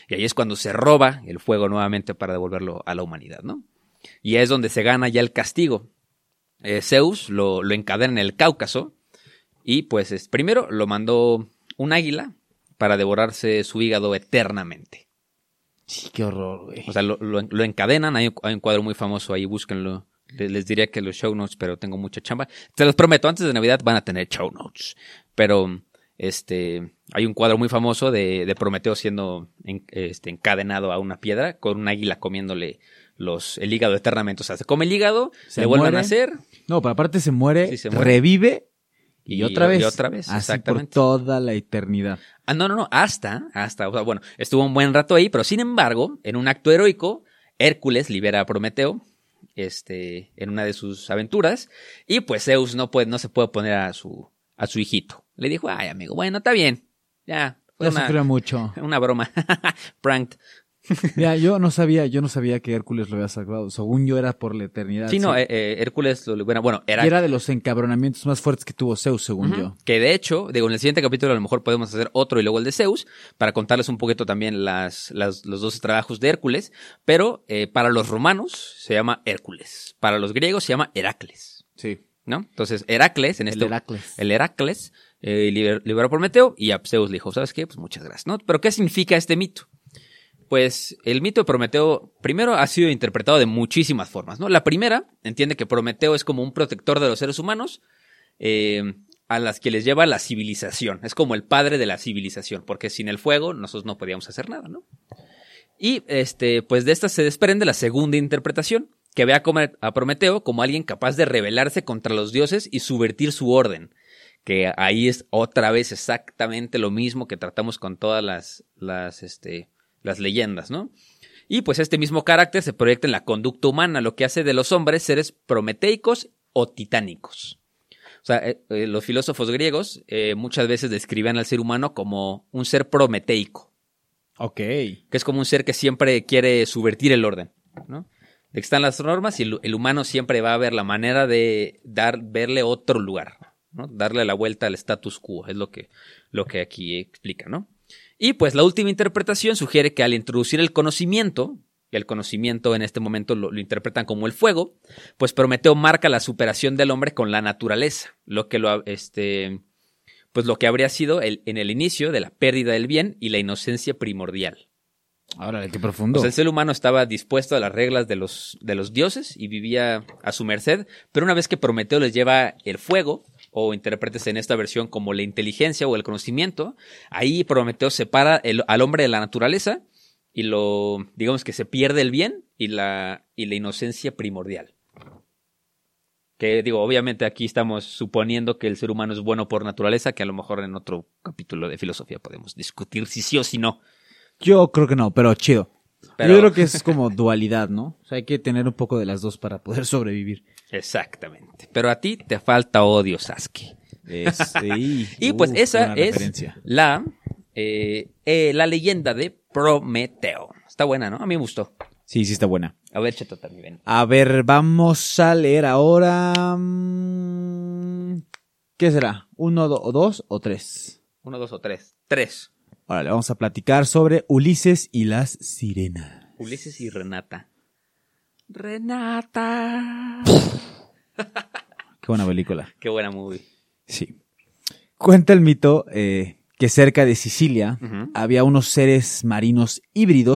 y ahí es cuando se roba el fuego nuevamente para devolverlo a la humanidad, ¿no? Y es donde se gana ya el castigo. Eh, Zeus lo, lo encadena en el Cáucaso y pues es- primero lo mandó un águila para devorarse su hígado eternamente. Sí, qué horror, güey. O sea, lo, lo- lo encadenan. Hay, un- hay un cuadro muy famoso ahí, búsquenlo. Les, les diría que los show notes, pero tengo mucha chamba. Te los prometo, antes de Navidad van a tener show notes. Pero este hay un cuadro muy famoso de, de Prometeo siendo en- este, encadenado a una piedra con un águila comiéndole los, el hígado eternamente. O sea, se come el hígado, Se le vuelven muere. a hacer No, pero aparte se muere, Sí, se muere. revive y, Y- otra vez. y otra vez, Así por exactamente. toda la eternidad. Ah, no, no, no, hasta, hasta, o sea, bueno, estuvo un buen rato ahí, pero sin embargo, en un acto heroico, Hércules libera a Prometeo, este, en una de sus aventuras, y pues Zeus no puede, no se puede poner a su, a su hijito. Le dijo, ay, amigo, bueno, está bien, ya, fue Ya una, mucho. una broma, pranked. Mira, yo no sabía, yo no sabía que Hércules lo había salvado. Según yo era por la eternidad. Sí, no, eh, eh, Hércules lo libera, bueno, era, Y era de los encabronamientos más fuertes que tuvo Zeus, según yo. Que de hecho, digo, en el siguiente capítulo a lo mejor podemos hacer otro y luego el de Zeus, para contarles un poquito también las, las- los dos trabajos de Hércules, pero eh, para los romanos se llama Hércules, para los griegos se llama Heracles, Sí. ¿no? Entonces, Heracles, en El este... Heracles. El Heracles eh, liber- liberó a Prometeo y a Zeus le dijo, ¿sabes qué? Pues muchas gracias, ¿no? Pero ¿qué significa este mito? Pues el mito de Prometeo primero ha sido interpretado de muchísimas formas, ¿no? La primera entiende que Prometeo es como un protector de los seres humanos eh, a las que les lleva la civilización. Es como el padre de la civilización, porque sin el fuego nosotros no podíamos hacer nada, ¿no? Y este, pues de esta se desprende la segunda interpretación, que ve a, Prometeo como alguien capaz de rebelarse contra los dioses y subvertir su orden, que ahí es otra vez exactamente lo mismo que tratamos con todas las, las, este, las leyendas, ¿no? Y pues este mismo carácter se proyecta en la conducta humana, lo que hace de los hombres seres prometeicos o titánicos. O sea, eh, eh, los filósofos griegos eh, muchas veces describían al ser humano como un ser prometeico, Ok. que es como un ser que siempre quiere subvertir el orden, ¿no? De que están las normas y el, el humano siempre va a ver la manera de dar, verle otro lugar, ¿no? Darle la vuelta al status quo, es lo que, lo que aquí explica, ¿no? Y pues la última interpretación sugiere que al introducir el conocimiento, y el conocimiento en este momento lo, lo interpretan como el fuego, pues Prometeo marca la superación del hombre con la naturaleza, lo que lo, este, pues lo que habría sido el, en el inicio de la pérdida del bien y la inocencia primordial. Ahora, qué profundo. Sea, el ser humano estaba dispuesto a las reglas de los, de los dioses y vivía a su merced, pero una vez que Prometeo les lleva el fuego, o interpretes en esta versión como la inteligencia o el conocimiento, ahí Prometeo separa el- al hombre de la naturaleza y lo, digamos que se pierde el bien y la, y la inocencia primordial. Que digo, obviamente aquí estamos suponiendo que el ser humano es bueno por naturaleza, que a lo mejor en otro capítulo de filosofía podemos discutir si sí o si no. Yo creo que no, pero chido. Pero- Yo creo que es como dualidad, ¿no? O sea, hay que tener un poco de las dos para poder sobrevivir. Exactamente. Pero a ti te falta odio, Sasuke. sí. Y pues Uf, esa es referencia. la, eh, eh, la leyenda de Prometeo. Está buena, ¿no? A mí me gustó. Sí, sí está buena. A ver, Cheto, también. A ver, vamos a leer ahora. mm, ¿Qué será? ¿Uno, do- o dos o tres? Uno, dos o tres. Tres. Ahora le vamos a platicar sobre Ulises y las sirenas. Ulises y Renata. Renata. Qué buena película. Qué buena movie. Sí. Cuenta el mito eh, que cerca de Sicilia había unos seres marinos híbridos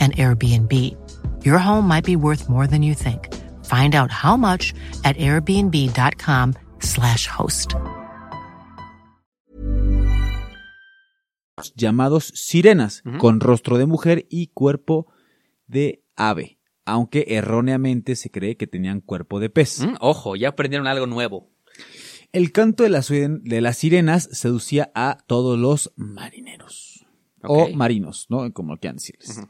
an Airbnb. Your home might be worth more than you think. Find out how much at airbnb.com/slash host. llamados sirenas, Ujú. con rostro de mujer y cuerpo de ave, aunque erróneamente se cree que tenían cuerpo de pez. Mm, ojo, ya aprendieron algo nuevo. El canto de las, de las sirenas seducía a todos los marineros. O Ok. marinos, ¿no? Como quieran decirles.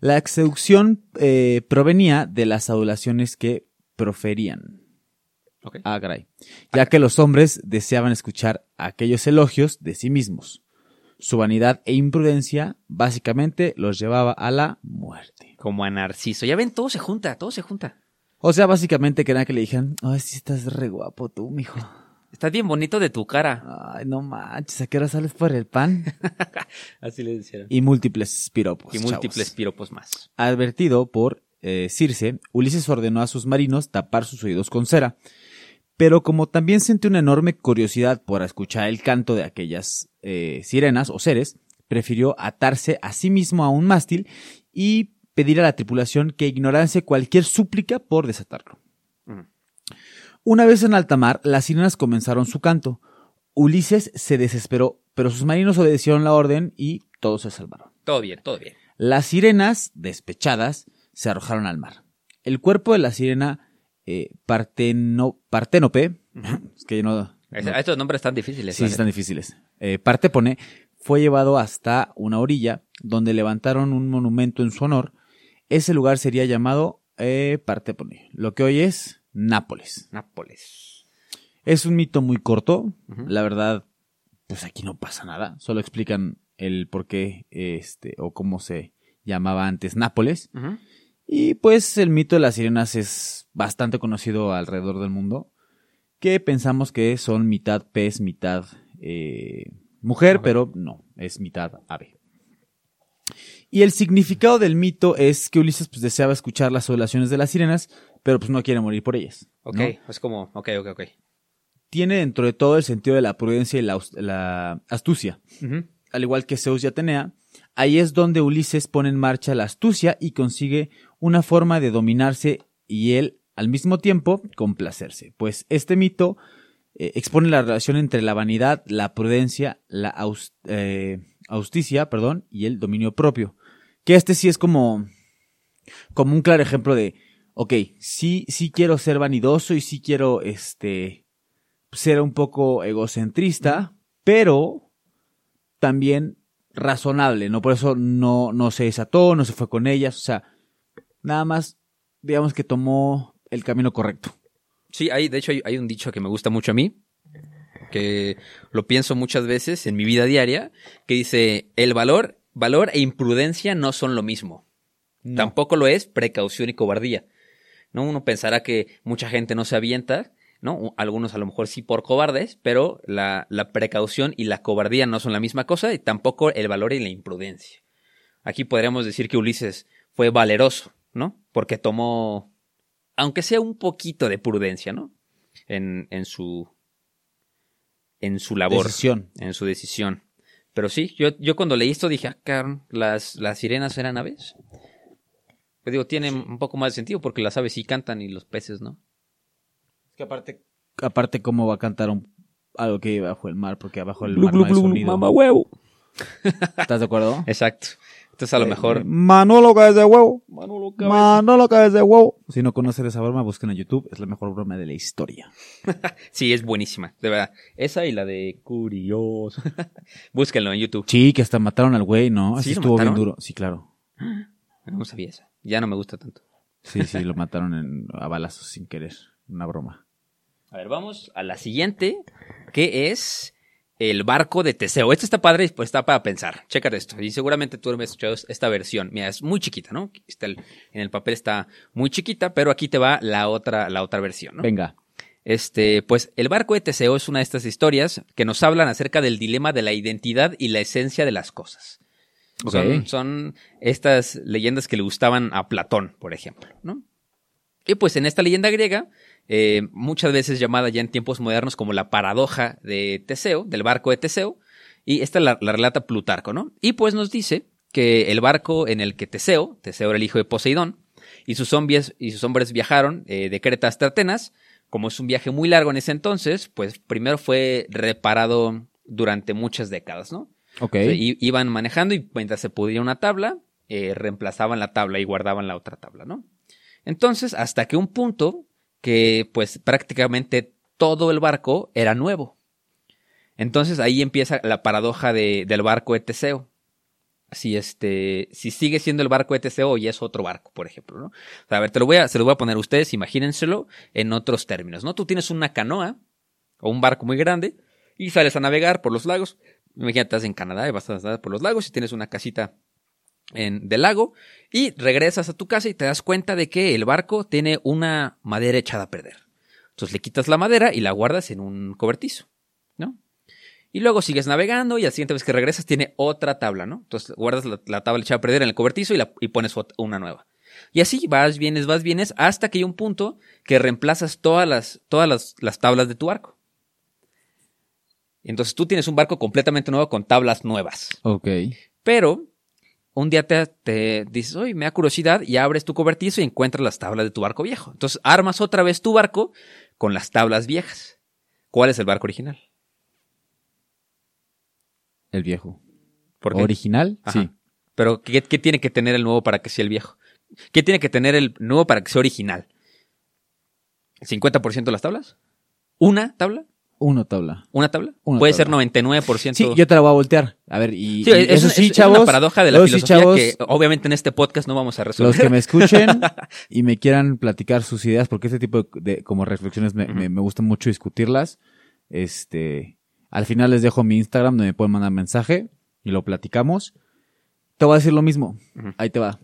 La seducción eh, provenía de las adulaciones que proferían. Ok. Ah, caray. Ya que los hombres deseaban escuchar aquellos elogios de sí mismos. Su vanidad e imprudencia básicamente los llevaba a la muerte. Como a Narciso. Ya ven, todo se junta, todo se junta. O sea, básicamente querían que le dijeran, ay, sí estás re guapo tú, mijo. Estás bien bonito de tu cara. Ay, no manches, ¿a qué hora sales por el pan? Así le decían. y múltiples piropos. Y múltiples chavos. piropos más. Advertido por eh, Circe, Ulises ordenó a sus marinos tapar sus oídos con cera. Pero como también sentía una enorme curiosidad por escuchar el canto de aquellas eh, sirenas o seres, prefirió atarse a sí mismo a un mástil y pedir a la tripulación que ignorase cualquier súplica por desatarlo. Ujú. Una vez en alta mar, las sirenas comenzaron su canto. Ulises se desesperó, pero sus marinos obedecieron la orden y todos se salvaron. Todo bien, todo bien. Las sirenas, despechadas, se arrojaron al mar. El cuerpo de la sirena eh, parteno, es que yo no, Es- no- Estos nombres están difíciles. sí, están difíciles. Eh, Partépone fue llevado hasta una orilla donde levantaron un monumento en su honor. Ese lugar sería llamado eh, Partépone, lo que hoy es Nápoles. Nápoles. Es un mito muy corto, la verdad, pues aquí no pasa nada, solo explican el por qué este o cómo se llamaba antes Nápoles. Y pues el mito de las sirenas es bastante conocido alrededor del mundo, que pensamos que son mitad pez, mitad eh, mujer, Ave. pero no, es mitad ave. Y el significado del mito es que Ulises pues, deseaba escuchar las oraciones de las sirenas, pero pues no quiere morir por ellas. Ok, ¿no? es como, ok, ok, ok. Tiene dentro de todo el sentido de la prudencia y la, astucia. Al igual que Zeus y Atenea, ahí es donde Ulises pone en marcha la astucia y consigue una forma de dominarse y él al mismo tiempo complacerse. Pues este mito eh, expone la relación entre la vanidad, la prudencia, la aus- eh, austicia, perdón, y el dominio propio. Que este sí es como, como un claro ejemplo de, ok, sí, sí quiero ser vanidoso y sí quiero, este, ser un poco egocentrista, pero también razonable, ¿no? Por eso no, no se desató, no se fue con ellas, o sea, nada más, digamos que tomó el camino correcto. Sí, hay, de hecho hay, hay un dicho que me gusta mucho a mí, que lo pienso muchas veces en mi vida diaria, que dice, el valor, valor e imprudencia no son lo mismo. Tampoco lo es precaución y cobardía. ¿No? Uno pensará que mucha gente no se avienta, ¿no? Algunos a lo mejor sí por cobardes, pero la, la precaución y la cobardía no son la misma cosa y tampoco el valor y la imprudencia. Aquí podríamos decir que Ulises fue valeroso, ¿no? Porque tomó, aunque sea un poquito de prudencia, ¿no? En, en su, en su labor, Decisión. en su decisión. Pero sí, yo, yo cuando leí esto dije, ah, las, las sirenas eran aves. Pues digo, tiene un poco más de sentido porque las aves sí cantan y los peces, ¿no? que aparte, aparte cómo va a cantar un, algo que vive bajo el mar, porque abajo del mar no hay sonido. huevo. ¿Estás de acuerdo? Exacto. Entonces a lo mejor... Manolo caes de huevo. Manolo caes de huevo. Si no conocen esa broma, busquen en YouTube. Es la mejor broma de la historia. Sí, es buenísima, de verdad. Esa y la de Curioso. Búsquenlo en YouTube. Sí, que hasta mataron al güey, ¿no? Así ¿Sí, estuvo bien duro. Sí, claro. No sabía esa. Ya no me gusta tanto. Sí, sí, lo mataron en, a balazos sin querer. Una broma. A ver, vamos a la siguiente, que es el barco de Teseo. Este está padre y pues está para pensar. Chécate esto. Y seguramente tú me has escuchado esta versión. Mira, es muy chiquita, ¿no? Está el- en el papel está muy chiquita, pero aquí te va la otra, la otra versión, ¿no? Venga. Este, pues el barco de Teseo es una de estas historias que nos hablan acerca del dilema de la identidad y la esencia de las cosas. Son, son estas leyendas que le gustaban a Platón, por ejemplo, ¿no? Y pues en esta leyenda griega, eh, muchas veces llamada ya en tiempos modernos como la paradoja de Teseo, del barco de Teseo, y esta la, la relata Plutarco, ¿no? Y pues nos dice que el barco en el que Teseo, Teseo era el hijo de Poseidón, y sus hombres, y sus hombres viajaron eh, de Creta hasta Atenas, como es un viaje muy largo en ese entonces, pues primero fue reparado durante muchas décadas, ¿no? Ok. Iban manejando y mientras se pudría una tabla, eh, reemplazaban la tabla y guardaban la otra tabla, ¿no? Entonces, hasta que un punto que pues prácticamente todo el barco era nuevo. Entonces ahí empieza la paradoja de- del barco de Teseo. Si este, si sigue siendo el barco de Teseo ya es otro barco, por ejemplo, ¿no? A ver, te lo voy a, se lo voy a poner a ustedes, imagínenselo en otros términos, ¿no? Tú tienes una canoa o un barco muy grande y sales a navegar por los lagos. Imagínate, estás en Canadá y vas a nadar por los lagos y tienes una casita en, del lago y regresas a tu casa y te das cuenta de que el barco tiene una madera echada a perder. Entonces le quitas la madera y la guardas en un cobertizo, ¿no? Y luego sigues navegando y la siguiente vez que regresas tiene otra tabla, ¿no? Entonces guardas la, la tabla echada a perder en el cobertizo y, y pones una nueva. Y así vas, vienes, vas, vienes, hasta que hay un punto que reemplazas todas las, todas las, las tablas de tu barco. Entonces tú tienes un barco completamente nuevo con tablas nuevas. Ok. Pero un día te, te dices, oye, me da curiosidad y abres tu cobertizo y encuentras las tablas de tu barco viejo. Entonces armas otra vez tu barco con las tablas viejas. ¿Cuál es el barco original? El viejo. ¿Por qué? ¿Original? Ajá. Sí. Pero ¿qué, qué tiene que tener el nuevo para que sea el viejo? ¿Qué tiene que tener el nuevo para que sea original? ¿50% de las tablas? ¿Una tabla? Una tabla. ¿Una tabla? Una Puede tabla. ser 99%. Sí, yo te la voy a voltear. A ver, y, Sí, y es, eso es- sí, es chavos. una paradoja de la eso sí, filosofía chavos, que obviamente en este podcast no vamos a resolver. los que me escuchen y me quieran platicar sus ideas, porque este tipo de, de- como reflexiones me, me, me gusta mucho discutirlas. Este, al final les dejo mi Instagram donde me pueden mandar mensaje y lo platicamos. Te voy a decir lo mismo. Ahí te va.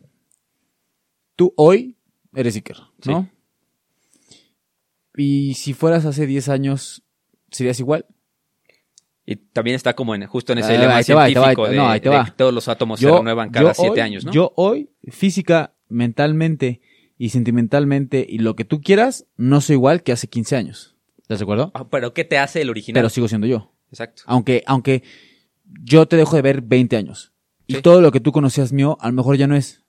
Tú hoy eres Iker, ¿no? Y si fueras hace 10 años, ¿serías igual? Y también está como en, justo en ese va, va, ahí va, científico ahí te- de, no, ahí te de va. que todos los átomos se renuevan cada siete hoy- años, ¿no? Yo hoy, física, mentalmente y sentimentalmente y lo que tú quieras, no soy igual que hace 15 años. ¿Estás de acuerdo? Ah, Pero ¿qué te hace el original? Pero sigo siendo yo. Exacto. Aunque, aunque yo te dejo de ver 20 años. Y Sí. todo lo que tú conocías mío, a lo mejor ya no es.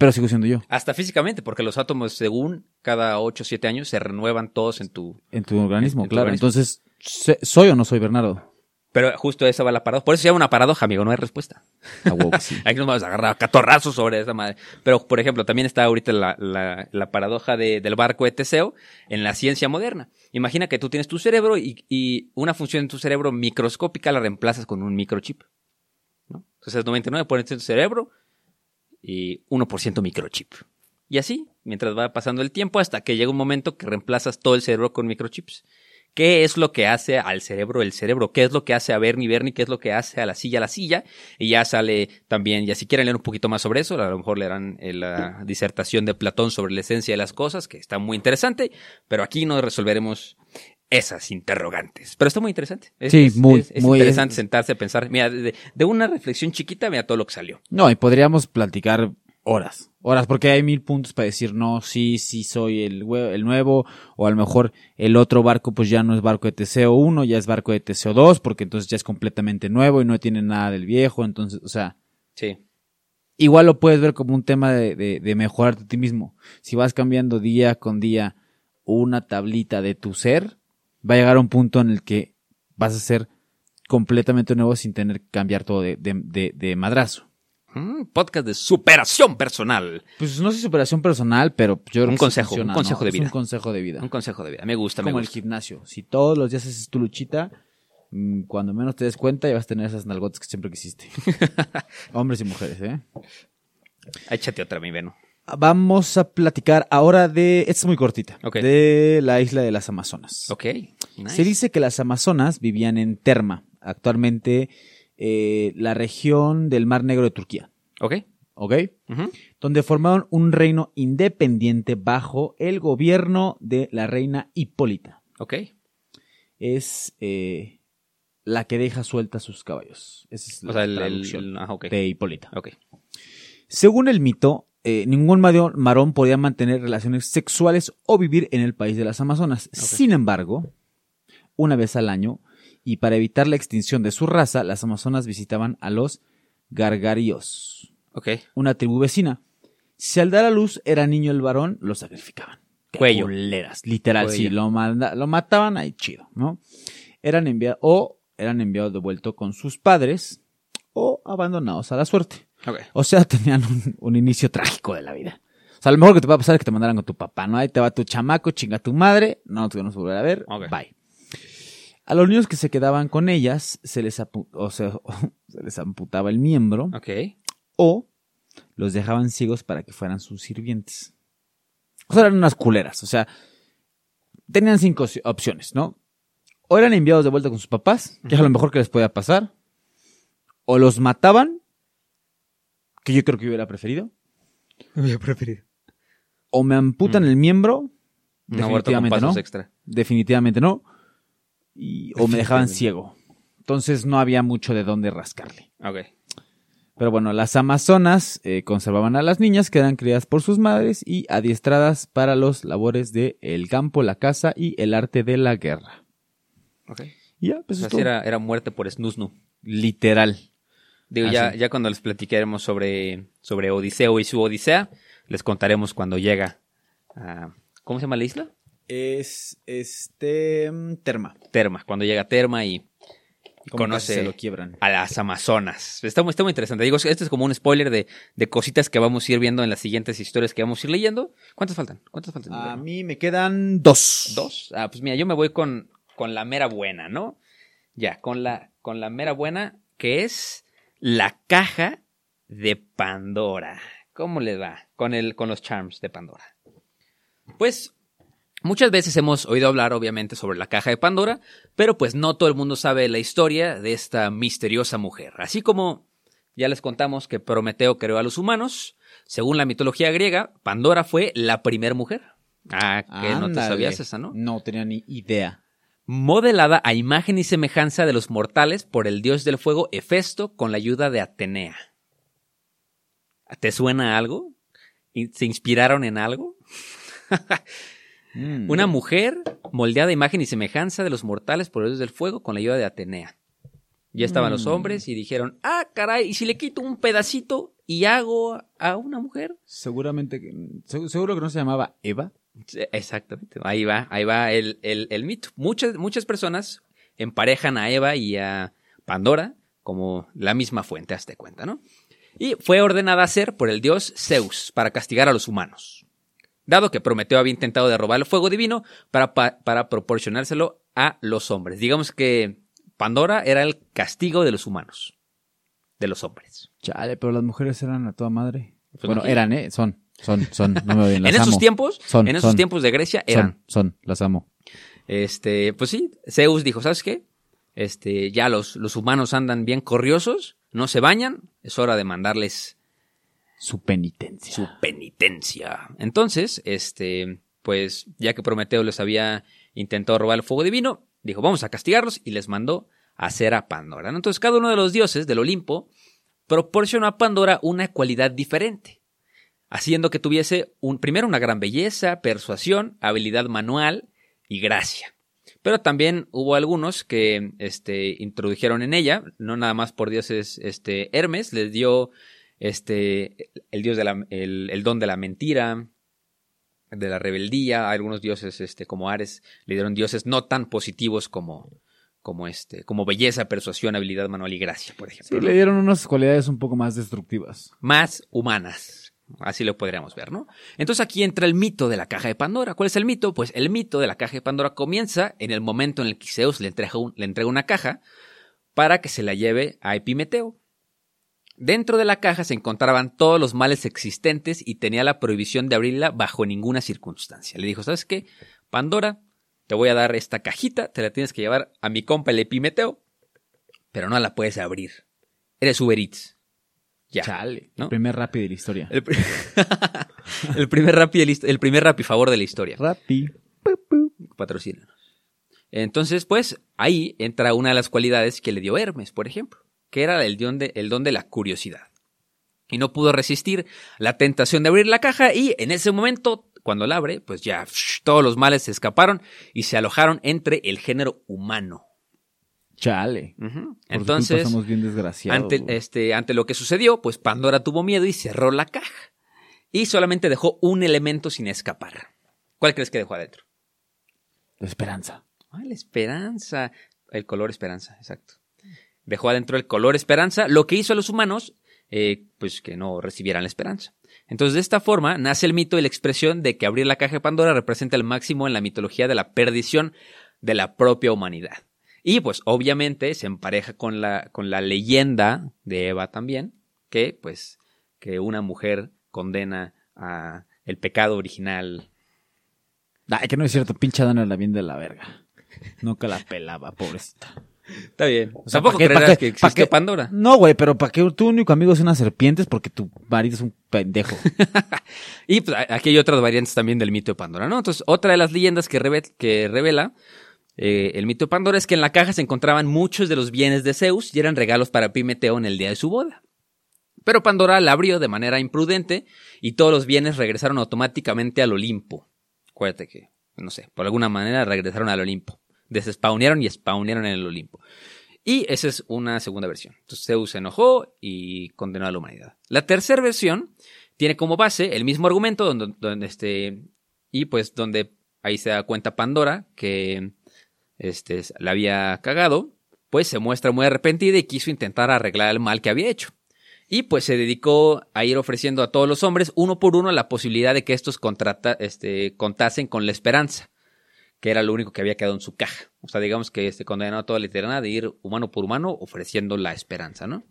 Pero sigo siendo yo. Hasta físicamente, porque los átomos, según cada 8 o 7 años, se renuevan todos en tu... En tu organismo, En tu claro. organismo. Entonces, ¿se- ¿soy o no soy Bernardo? Pero justo esa va la paradoja. Por eso se llama una paradoja, amigo, no hay respuesta. A huevo que sí. Aquí nos vamos a agarrar a catorrazos sobre esa madre. Pero, por ejemplo, también está ahorita la, la- la paradoja de- del barco de Teseo en la ciencia moderna. Imagina que tú tienes tu cerebro y, y una función en tu cerebro microscópica la reemplazas con un microchip. ¿no? Entonces, 99% de tu cerebro y 1% microchip. Y así, mientras va pasando el tiempo, hasta que llega un momento que reemplazas todo el cerebro con microchips. ¿Qué es lo que hace al cerebro el cerebro? ¿Qué es lo que hace a Bernie Bernie? ¿Qué es lo que hace a la silla la silla? Y ya sale también, ya si quieren leer un poquito más sobre eso, a lo mejor leerán eh, la disertación de Platón sobre la esencia de las cosas, que está muy interesante, pero aquí no resolveremos esas interrogantes. Pero está muy interesante. Es, Sí, muy, es- es muy- interesante sentarse a pensar. Mira, de, de una reflexión chiquita, mira todo lo que salió. No, y podríamos platicar horas. Horas, porque hay mil puntos para decir, no, sí, sí soy el nuevo, o a lo mejor el otro barco pues ya no es barco de Teseo 1, ya es barco de Teseo 2, porque entonces ya es completamente nuevo y no tiene nada del viejo, entonces, o sea, Sí. igual lo puedes ver como un tema de, de, de mejorarte a ti mismo. Si vas cambiando día con día una tablita de tu ser, va a llegar a un punto en el que vas a ser completamente nuevo sin tener que cambiar todo de, de, de, de madrazo. Mm, podcast de superación personal. Pues no sé superación personal, pero yo creo Un consejo, funciona, un consejo ¿no? de vida. un consejo de vida. Un consejo de vida. Me gusta, me como el gusta. gimnasio. Si todos los días haces tu luchita, mm, cuando menos te des cuenta ya vas a tener esas nalgotas que siempre quisiste. Hombres y mujeres, ¿eh? Échate otra, mi Veno. Vamos a platicar ahora de, esta es muy cortita, Ok. de la isla de las Amazonas. Ok. nice. Se dice que las Amazonas vivían en Terma, actualmente eh, la región del Mar Negro de Turquía, Ok. ¿ok? Donde formaron un reino independiente bajo el gobierno de la reina Hipólita. Ok. Es eh, la que deja suelta sus caballos. Esa es la O sea, el, el- traducción el- ok. de Hipólita. Ok. Según el mito, eh, ningún marón podía mantener relaciones sexuales o vivir en el país de las Amazonas. Sin embargo, una vez al año, y para evitar la extinción de su raza, las Amazonas visitaban a los gargaríos, Ok. una tribu vecina. Si al dar a luz era niño el varón, lo sacrificaban. Cuello. culeras, literal, Cuello. sí, lo, manda- lo mataban ahí chido, ¿no? Eran enviados, o eran enviados de vuelta con sus padres, o abandonados a la suerte. O sea, tenían un, un inicio trágico de la vida. O sea, lo mejor que te a pasar es que te mandaran con tu papá, ¿no? Ahí te va tu chamaco, chinga tu madre, no te vamos a volver a ver, bye. A los niños que se quedaban con ellas se les, o sea, se les amputaba el miembro Ok. o los dejaban ciegos para que fueran sus sirvientes. O sea, eran unas culeras, o sea, tenían cinco opci- opciones, ¿no? O eran enviados de vuelta con sus papás, que es lo mejor que les podía pasar, o los mataban, que yo creo que yo hubiera preferido, o me amputan Mm. el miembro, Un aborto con definitivamente pasos no, extra. definitivamente no, y, o me dejaban ciego. Entonces no había mucho de dónde rascarle. Ok. Pero bueno, las amazonas eh, conservaban a las niñas que eran criadas por sus madres y adiestradas para los labores del el campo, la caza y el arte de la guerra. Ok. Y ya, pues O sea, era, era muerte por snusnu. literal. Digo, Ah, ya, sí. ya cuando les platicaremos sobre, sobre Odiseo y su Odisea, les contaremos cuando llega a... ¿Cómo se llama la isla? Es este Terma. Terma. Cuando llega a Terma y conoce se lo quiebran. a las Amazonas. Está, muy- está muy interesante. Digo, este es como un spoiler de, de cositas que vamos a ir viendo en las siguientes historias que vamos a ir leyendo. ¿Cuántas faltan? ¿Cuántas faltan? A mí me quedan dos. ¿Dos? Ah, pues mira, yo me voy con, con la mera buena, ¿no? Ya, con la, con la mera buena, que es la caja de Pandora. ¿Cómo les va? Con, el, con los charms de Pandora. Pues muchas veces hemos oído hablar, obviamente, sobre la caja de Pandora, pero pues no todo el mundo sabe la historia de esta misteriosa mujer. Así como ya les contamos que Prometeo creó a los humanos, según la mitología griega, Pandora fue la primer mujer. Ah, que no te sabías esa, ¿no? No tenía ni idea. Modelada a imagen y semejanza de los mortales por el dios del fuego Hefesto con la ayuda de Atenea. ¿Te suena algo? se inspiraron en algo. Mm. Una mujer moldeada a imagen y semejanza de los mortales por el dios del fuego con la ayuda de Atenea. Ya estaban los Mm. hombres y dijeron, ah, caray, ¿y si le quito un pedacito y hago a una mujer? Seguramente, seguro que no se llamaba Eva. Exactamente, ahí va, ahí va el, el- el mito. Muchas, muchas personas emparejan a Eva y a Pandora como la misma fuente, hazte cuenta, ¿no? Y fue ordenada a hacer por el dios Zeus para castigar a los humanos. Dado que Prometeo había intentado de robar el fuego divino para, pa- para proporcionárselo a los hombres. Digamos que Pandora era el castigo de los humanos, de los hombres. Chale, pero las mujeres eran a toda madre. Pues bueno, no. eran, ¿eh? Son, son, son. No me odien, las en esos tiempos, Son, en esos son, tiempos de Grecia eran Son, son, las amo. Este, pues sí, Zeus dijo, ¿sabes qué? Este, ya los, los humanos andan bien corriosos, no se bañan, es hora de mandarles Su penitencia. su penitencia. Entonces, este, pues ya que Prometeo les había intentado robar el fuego divino, dijo, vamos a castigarlos y les mandó a hacer a Pandora. Entonces, cada uno de los dioses del Olimpo proporcionó a Pandora una cualidad diferente, haciendo que tuviese un, primero una gran belleza, persuasión, habilidad manual y gracia. Pero también hubo algunos que este, introdujeron en ella, no nada más por dioses este, Hermes, les dio este, el dios de la, el, el don de la mentira, de la rebeldía, a algunos dioses este, como Ares le dieron dioses no tan positivos como, como, este, como belleza, persuasión, habilidad manual y gracia, por ejemplo. Sí, le dieron unas cualidades un poco más destructivas. más humanas. Así lo podríamos ver, ¿no? Entonces aquí entra el mito de la caja de Pandora. ¿Cuál es el mito? Pues el mito de la caja de Pandora comienza en el momento en el que Zeus le entrega, un- le entrega una caja para que se la lleve a Epimeteo. Dentro de la caja se encontraban todos los males existentes y tenía la prohibición de abrirla bajo ninguna circunstancia. Le dijo, ¿sabes qué? Pandora, te voy a dar esta cajita, te la tienes que llevar a mi compa el Epimeteo, pero no la puedes abrir. Eres Uber Eats. Ya. Chale. ¿no? El primer rápido de la historia. El, pri- el primer rapi de la hist- el primer favor de la historia. Rapi. Patrocínanos. Entonces, pues, ahí entra una de las cualidades que le dio Hermes, por ejemplo, que era el don de, el don de la curiosidad. Y no pudo resistir la tentación de abrir la caja y en ese momento, cuando la abre, pues ya psh, todos los males se escaparon y se alojaron entre el género humano. Chale. Entonces, somos bien desgraciados. ante, este, ante lo que sucedió, pues Pandora tuvo miedo y cerró la caja. Y solamente dejó un elemento sin escapar. ¿Cuál crees que dejó adentro? La esperanza. Ah, la esperanza. El color esperanza, exacto. Dejó adentro el color esperanza, lo que hizo a los humanos, eh, pues que no recibieran la esperanza. Entonces, de esta forma, nace el mito y la expresión de que abrir la caja de Pandora representa el máximo en la mitología de la perdición de la propia humanidad. Y pues obviamente se empareja con la, con la leyenda de Eva también, que pues que una mujer condena a el pecado original. Ay, que no es cierto, pinche era la bien de la verga. Nunca la pelaba, pobrecita. Está bien. O sea, Tampoco ¿pa' qué- creerás qué- que qué? Pandora. No, güey, pero para que tu único amigo sea una serpiente es porque tu marido es un pendejo. Y pues, aquí hay otras variantes también del mito de Pandora, ¿no? Entonces, otra de las leyendas que, reve- que revela eh, el mito de Pandora es que en la caja se encontraban muchos de los bienes de Zeus y eran regalos para Epimeteo en el día de su boda. Pero Pandora la abrió de manera imprudente y todos los bienes regresaron automáticamente al Olimpo. Acuérdate que, no sé, por alguna manera regresaron al Olimpo. Despawnearon y spawnearon en el Olimpo. Y esa es una segunda versión. Entonces Zeus se enojó y condenó a la humanidad. La tercera versión tiene como base el mismo argumento donde, donde este y pues donde ahí se da cuenta Pandora que este la había cagado, pues se muestra muy arrepentida y quiso intentar arreglar el mal que había hecho. Y pues se dedicó a ir ofreciendo a todos los hombres uno por uno la posibilidad de que estos contrata, este, contasen con la esperanza, que era lo único que había quedado en su caja. O sea, digamos que este condenó a toda la eternidad de ir humano por humano ofreciendo la esperanza, ¿no?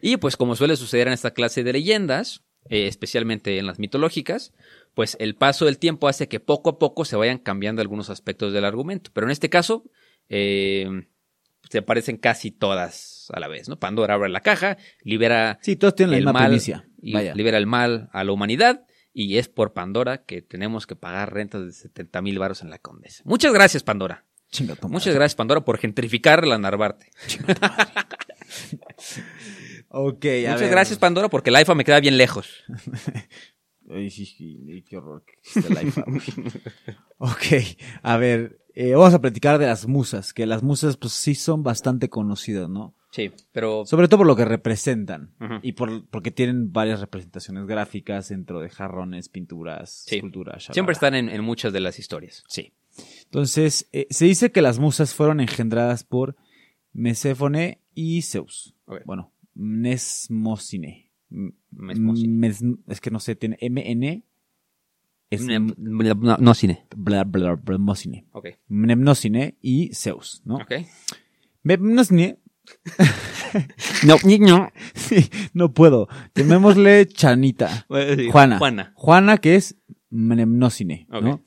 Y pues como suele suceder en esta clase de leyendas, eh, especialmente en las mitológicas, pues el paso del tiempo hace que poco a poco se vayan cambiando algunos aspectos del argumento. Pero en este caso, eh, se parecen casi todas a la vez, ¿no? Pandora abre la caja, libera Sí, todos tienen la el misma mal, primicia. y Vaya. libera el mal a la humanidad y es por Pandora que tenemos que pagar rentas de 70 mil baros en la Condesa. Muchas gracias, Pandora. Muchas gracias, Pandora, por gentrificar la Narvarte. Ok, a Muchas ver. gracias, Pandora, porque el IFA me queda bien lejos. Ay, sí, sí, qué horror que existe la IFA, güey. ok, a ver, eh, vamos a platicar de las musas, que las musas pues sí son bastante conocidas, ¿no? Sí, pero... Sobre todo por lo que representan y por, porque tienen varias representaciones gráficas dentro de jarrones, pinturas, Sí. esculturas. Siempre están en, en muchas de las historias. Sí. Entonces, eh, se dice que las musas fueron engendradas por Meséfone y Zeus. Ok. Bueno, Mnesmosine. Mes- es que no sé, tiene MN. Es No, no, no cine. bla, bla, bla, Mosine. Ok. Mnemnosine y Zeus, ¿no? Ok. Mnemnosine. No, no. Sí, no puedo. Llamémosle Chanita. Juana. Juana. Juana, que es Mnemnosine, Ok. ¿no?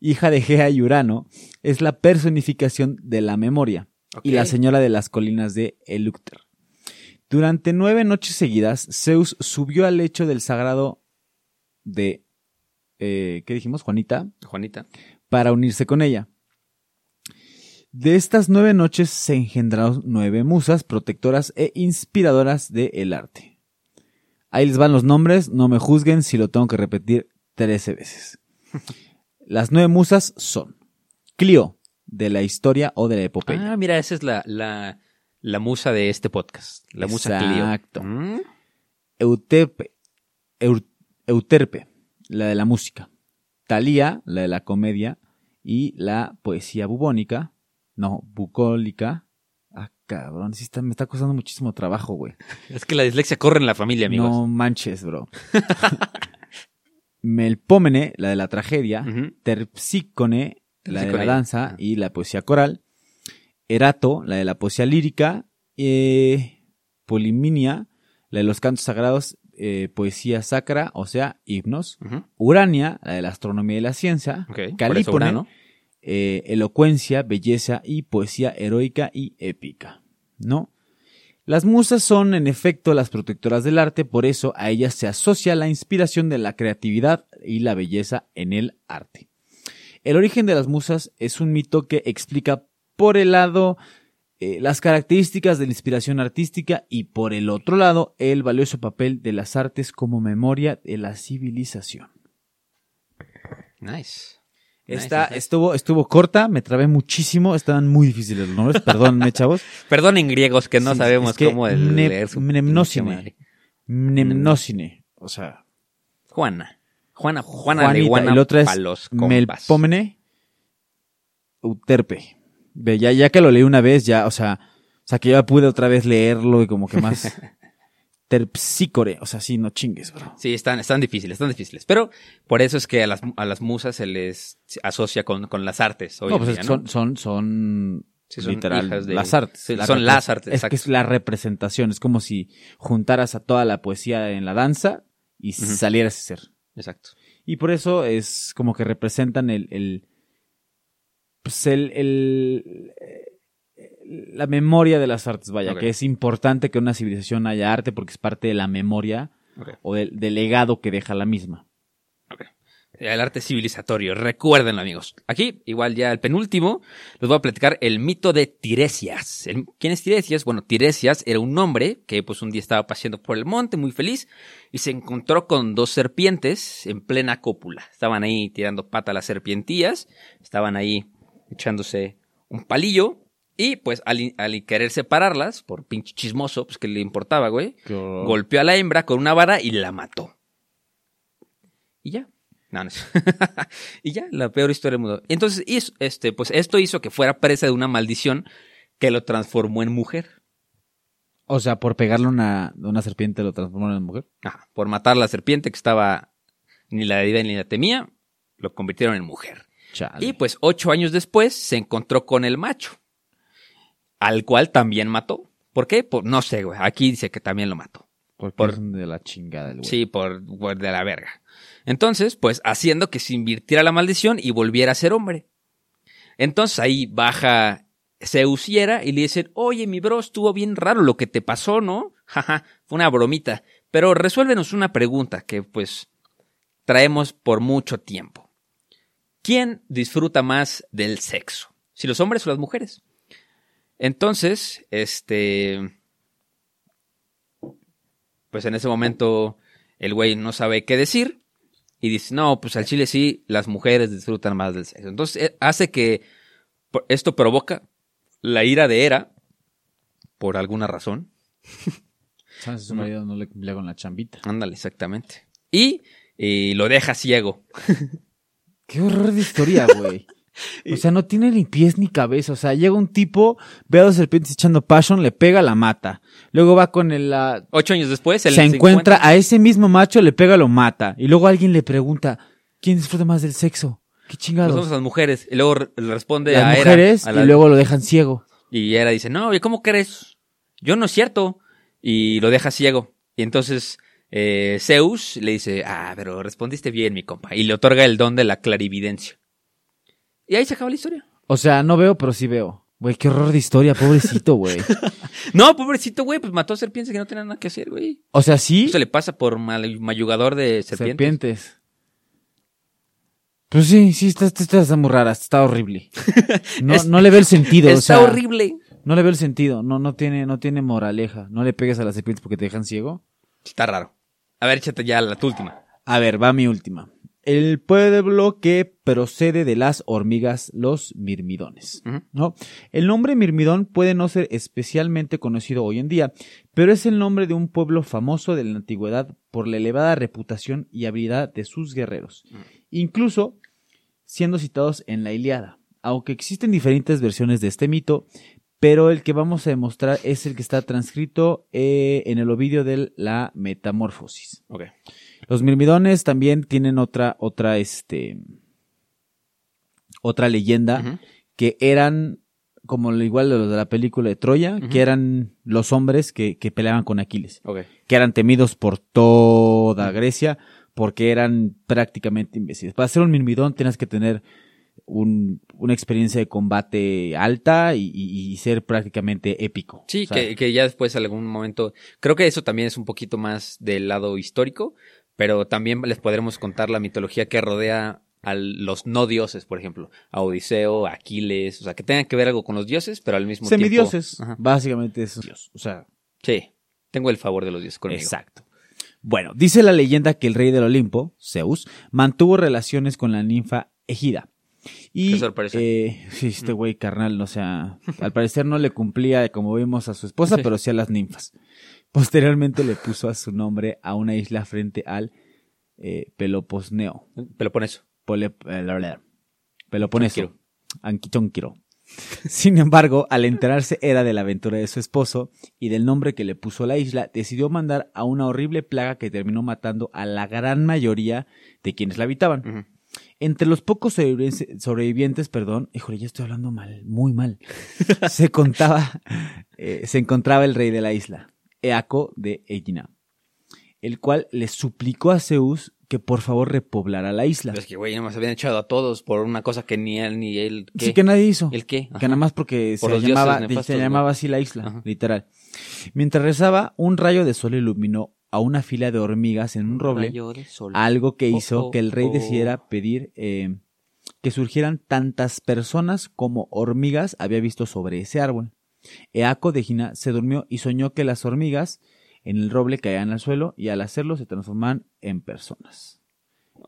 Hija de Gea y Urano, es la personificación de la memoria y Ok. la señora de las colinas de Elúcter. Durante nueve noches seguidas, Zeus subió al lecho del sagrado de, eh, ¿qué dijimos? Juanita, Juanita. para unirse con ella. De estas nueve noches se engendraron nueve musas protectoras e inspiradoras del arte. Ahí les van los nombres, no me juzguen si lo tengo que repetir trece veces. Las nueve musas son Clio, de la historia o de la epopeya. Ah, mira, esa es la, la, la musa de este podcast. La musa Exacto. Clio. Mm, Euterpe, Eur- Euterpe, la de la música. Talía, la de la comedia. Y la poesía bubónica. No, bucólica. Ah, cabrón, sí está, me está costando muchísimo trabajo, güey. Es que la dislexia corre en la familia, amigos. No manches, bro. Melpómene, la de la tragedia. Terpsícone, la de la danza y la poesía coral. Erato, la de la poesía lírica. Eh, Poliminia, la de los cantos sagrados, eh, poesía sacra, o sea, himnos. Urania, la de la astronomía y la ciencia. Ok, por eso Calípone, Urano. eh, elocuencia, belleza y poesía heroica y épica. ¿No? Las musas son, en efecto, las protectoras del arte, por eso a ellas se asocia la inspiración de la creatividad y la belleza en el arte. El origen de las musas es un mito que explica por el lado eh, las características de la inspiración artística y por el otro lado el valioso papel de las artes como memoria de la civilización. Nice. Esta Nice, nice. estuvo, estuvo corta, me trabé muchísimo, estaban muy difíciles los nombres, perdónenme, chavos. Perdonen griegos que no Sí, sabemos es que cómo el- mne- leer su o sea, Juana. Juana, Juana Juanita, Leguana y la otra es. Melpomene Euterpe. Ve, ya, ya que lo leí una vez, ya, o sea, o sea, que ya pude otra vez leerlo y como que más terpsícore, o sea, sí, no chingues, bro. Sí, están, están difíciles, están difíciles. Pero por eso es que a las, a las musas se les asocia con, con las artes. Hoy No, en pues día, ¿no? son, son, son, Sí, son literal, de- las artes. sí, La son las artes, Es que exacto. es la representación, es como si juntaras a toda la poesía en la danza y salieras a ser. Exacto. Y por eso es como que representan el, el pues el, el- la memoria de las artes, vaya, que es importante que en una civilización haya arte porque es parte de la memoria o del, del legado que deja la misma. El arte civilizatorio, recuérdenlo amigos. Aquí, igual ya el penúltimo, les voy a platicar el mito de Tiresias. El- ¿Quién es Tiresias? Bueno, Tiresias era un hombre que pues un día estaba paseando por el monte muy feliz y se encontró con dos serpientes en plena cópula. Estaban ahí tirando pata a las serpientías, estaban ahí echándose un palillo y pues al, al querer separarlas, por pinche chismoso, pues que le importaba, güey, golpeó a la hembra con una vara y la mató. Y ya. No, no es- y ya, la peor historia del mundo. Entonces, hizo- este, pues esto hizo que fuera presa de una maldición que lo transformó en mujer. O sea, por pegarle una, una serpiente lo transformaron en mujer. Ajá, por matar a la serpiente que estaba ni la debía ni la temía, lo convirtieron en mujer. Chale. Y pues ocho años después se encontró con el macho, al cual también mató. ¿Por qué? Por, no sé, güey. Aquí dice que también lo mató. Porque por- es de la chingada el güey. Sí, por, por de la verga. Entonces, pues haciendo que se invirtiera la maldición y volviera a ser hombre. Entonces ahí baja Zeus y Hera y le dicen, oye, mi bro, estuvo bien raro lo que te pasó, ¿no? Jaja, fue una bromita. Pero resuélvenos una pregunta que pues traemos por mucho tiempo. ¿Quién disfruta más del sexo? ¿Si los hombres o las mujeres? Entonces, este... Pues en ese momento el güey no sabe qué decir y dice, no, pues al chile sí, las mujeres disfrutan más del sexo. Entonces eh, hace que esto provoca la ira de Hera, por alguna razón. Chance su marido no le cumplía con la chambita. Ándale, exactamente. Y, lo deja ciego. Qué horror de historia, güey. O sea, no tiene ni pies ni cabeza. O sea, llega un tipo, ve a dos serpientes echando passion, le pega, la mata. Luego va con el... la- Ocho años después, él se encuentra a ese mismo macho, le pega, lo mata. Y luego alguien le pregunta, ¿quién disfruta más del sexo? ¿Qué chingados? Nosotros las mujeres. Y luego le responde Las a mujeres a la- y luego lo dejan ciego. Y Hera dice, no, ¿y cómo crees? Yo no es cierto. Y lo deja ciego. Y entonces eh, Zeus le dice, ah, pero respondiste bien, mi compa. Y le otorga el don de la clarividencia. Y ahí se acaba la historia. O sea, no veo, pero sí veo. Güey, qué horror de historia, pobrecito, güey. No, pobrecito, güey, pues mató a serpientes que no tenían nada que hacer, güey. O sea, sí, Eso le pasa por mal- mayugador de serpientes. serpientes. Pues sí, sí, esta está muy rara, está horrible. No, Es- no le ve el sentido, o Está sea, horrible. no le ve el sentido, no, no tiene, no tiene moraleja. No le pegues a las serpientes porque te dejan ciego. Está raro. A ver, échate ya la tu última. A ver, va mi última. El pueblo que procede de las hormigas, los mirmidones. ¿no? El nombre mirmidón puede no ser especialmente conocido hoy en día, pero es el nombre de un pueblo famoso de la antigüedad por la elevada reputación y habilidad de sus guerreros, incluso siendo citados en la Iliada. Aunque existen diferentes versiones de este mito, pero el que vamos a demostrar es el que está transcrito eh, en el Ovidio de la Metamorfosis. Los mirmidones también tienen otra, otra, este, otra leyenda que eran como lo igual de los de la película de Troya, que eran los hombres que, que peleaban con Aquiles, que eran temidos por toda Grecia porque eran prácticamente imbéciles. Para ser un mirmidón tienes que tener un- una experiencia de combate alta y, y- y ser prácticamente épico. Sí, que, que ya después algún momento, creo que eso también es un poquito más del lado histórico, pero también les podremos contar la mitología que rodea a los no dioses, por ejemplo, a Odiseo, a Aquiles, o sea, que tengan que ver algo con los dioses, pero al mismo tiempo... Semidioses, básicamente es Dios. O sea, Sí, tengo el favor de los dioses conmigo. Exacto. Bueno, dice la leyenda que el rey del Olimpo, Zeus, mantuvo relaciones con la ninfa Egida. Y, Qué sorpresa. eh, sí, este güey carnal, o sea, al parecer no le cumplía, como vimos, a su esposa, Sí. pero sí a las ninfas. Posteriormente le puso a su nombre a una isla frente al eh, Peloposneo. Peloponeso. Pole- eh, Peloponeso. Chonquiro. Anquichonquiro. Sin embargo, al enterarse era de la aventura de su esposo y del nombre que le puso a la isla, decidió mandar a una horrible plaga que terminó matando a la gran mayoría de quienes la habitaban. Entre los pocos sobrevivientes, perdón, híjole, ya estoy hablando mal, muy mal, se contaba, eh, se encontraba el rey de la isla, Eaco de Egina, el cual le suplicó a Zeus que por favor repoblara la isla. Es que, güey, nomás habían echado a todos por una cosa que ni él ni él... ¿qué? Sí, que nadie hizo. ¿El qué? Ajá. Que nada más porque Por se llamaba, dioses nefastos, se llamaba así la isla, Ajá. literal. Mientras rezaba, un rayo de sol iluminó a una fila de hormigas en un roble, algo que Oh, hizo oh, que el rey oh. decidiera pedir eh, que surgieran tantas personas como hormigas había visto sobre ese árbol. Eaco de Gina se durmió y soñó que las hormigas en el roble caían al suelo y al hacerlo se transformaban en personas.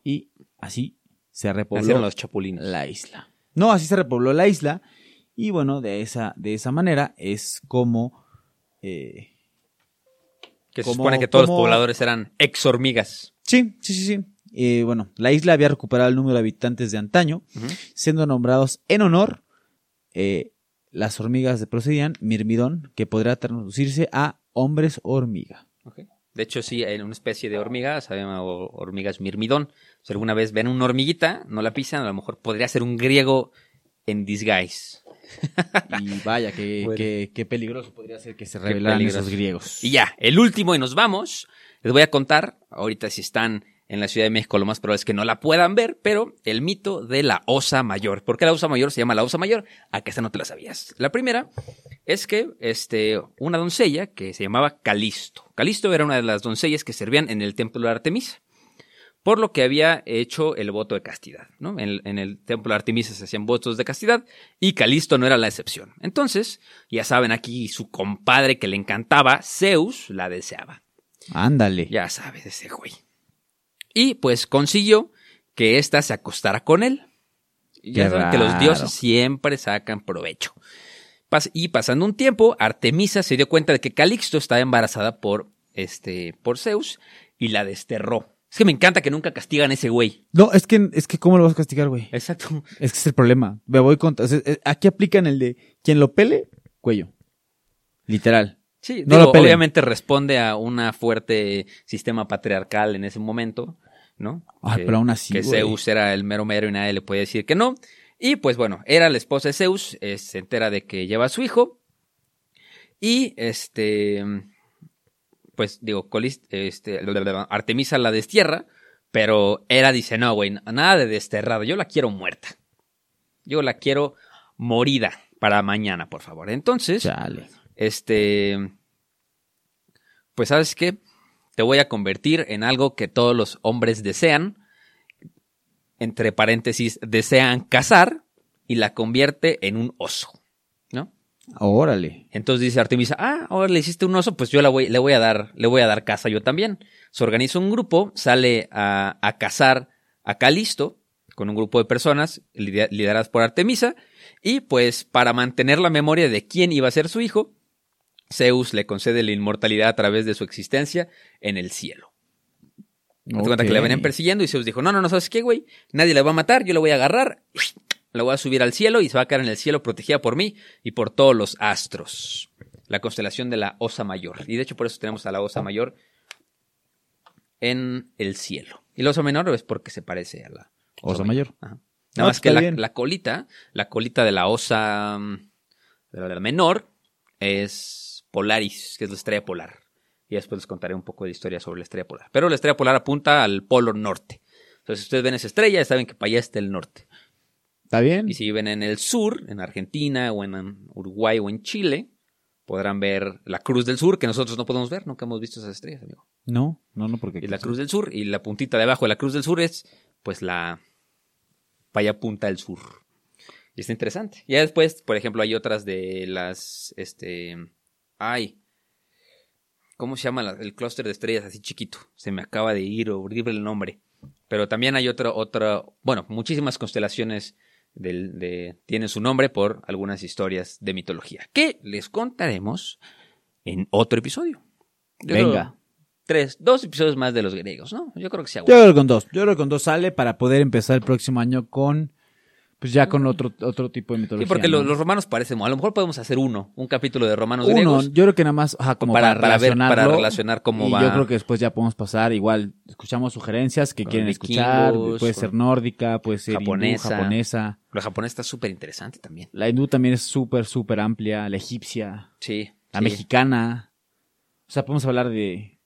Y así se repobló Nacieron los chapulines. la isla. No, así se repobló la isla. Y bueno, de esa, de esa manera es como. eh, Que se como- supone que todos como- los pobladores eran ex hormigas. sí, sí, sí, sí. Eh, bueno, la isla había recuperado el número de habitantes de antaño, siendo nombrados en honor. eh, las hormigas de procedían Mirmidón, que podrá traducirse a hombres hormiga. De hecho, sí, hay una especie de hormiga, ho- hormigas mirmidón. Si alguna vez ven una hormiguita, no la pisan, a lo mejor podría ser un griego en disguise. Y vaya, qué, Bueno. qué- qué peligroso podría ser que se revelaran esos griegos. Y ya, el último y nos vamos. Les voy a contar, ahorita si están en la Ciudad de México, lo más probable es que no la puedan ver, pero el mito de la osa mayor. ¿Por qué la osa mayor se llama la osa mayor? A que esta no te la sabías. La primera es que este, una doncella que se llamaba Calisto. Calisto era una de las doncellas que servían en el templo de Artemisa. Por lo que había hecho el voto de castidad, ¿no? En, en el templo de Artemisa se hacían votos de castidad y Calisto no era la excepción. Entonces, ya saben aquí, su compadre que le encantaba, Zeus, la deseaba. Ándale. Ya sabes, ese güey. Y pues consiguió que ésta se acostara con él. Ya Qué saben que los dioses siempre sacan provecho. Pas- y pasando un tiempo, Artemisa se dio cuenta de que Calixto estaba embarazada por, este, por Zeus y la desterró. Es que me encanta que nunca castigan a ese güey. No, es que, es que ¿cómo lo vas a castigar, güey? Exacto. Es que es el problema. Me voy contra. o sea, eh, aquí aplican el de quien lo pele, cuello. Literal. Sí, No digo, lo obviamente responde a un fuerte sistema patriarcal en ese momento, ¿no? Ay, pero aún así, Que güey. Zeus era el mero mero y nadie le podía decir que no. Y pues bueno, era la esposa de Zeus, eh, se entera de que lleva a su hijo. Y este, pues digo, Colis- este, Artemisa la destierra, pero Hera dice, no, güey, nada de desterrada, yo la quiero muerta. Yo la quiero morida para mañana, por favor. Entonces, Chale. este, pues sabes qué, te voy a convertir en algo que todos los hombres desean, entre paréntesis, desean cazar, y la convierte en un oso. Órale. Entonces dice Artemisa, ah, ahora le hiciste un oso, pues yo la voy, le voy a dar, le voy a dar caza yo también. Se organiza un grupo, sale a, a cazar a Calisto con un grupo de personas lider- lideradas por Artemisa, y pues para mantener la memoria de quién iba a ser su hijo, Zeus le concede la inmortalidad a través de su existencia en el cielo. Hazte cuenta que le venían persiguiendo y Zeus dijo, no, no, no, ¿sabes qué, güey? Nadie la va a matar, yo la voy a agarrar, la voy a subir al cielo y se va a quedar en el cielo protegida por mí y por todos los astros. La constelación de la Osa Mayor. Y de hecho por eso tenemos a la Osa Mayor en el cielo. Y la Osa Menor es porque se parece a la Osa mayor. Ajá. Nada No, más que la, colita, la colita de la Osa mm, de la, menor es Polaris, que es la estrella polar. Y después les contaré un poco de historia sobre la estrella polar. Pero la estrella polar apunta al polo norte. Entonces, si ustedes ven esa estrella, ya saben que para allá está el norte. ¿Está bien? Y si viven en el sur, en Argentina o en Uruguay o en Chile, podrán ver la Cruz del Sur, que nosotros no podemos ver, nunca hemos visto esas estrellas, amigo. No, no, no, porque. Y la Cruz del Sur, y la puntita de abajo de la Cruz del Sur es, pues, la Paya Punta del Sur. Y está interesante. Ya después, por ejemplo, hay otras de las, este, ay, ¿cómo se llama la- el clúster de estrellas así chiquito? Se me acaba de ir horrible el nombre. Pero también hay otra, otra, bueno, muchísimas constelaciones del, de, tienen su nombre por algunas historias de mitología, que les contaremos en otro episodio. Yo creo- Venga. tres, dos episodios más de los griegos, ¿no? Yo creo que se Yo aguanta. creo que con dos. Yo creo que con dos sale para poder empezar el próximo año con. Pues ya con otro, otro tipo de mitología. Sí, porque los romanos parecen, a lo mejor podemos hacer uno, un capítulo de romanos Uno, griegos. yo creo que nada más, ajá, como Para- para, para ver- para relacionar cómo y va. yo creo que después ya podemos pasar, igual, escuchamos sugerencias que quieren escuchar, puede ser nórdica, puede ser hindú, japonesa. japonesa. Lo japonés está súper interesante también. La hindú también es súper, súper amplia, la egipcia, Sí. la sí, mexicana. O sea, podemos hablar de,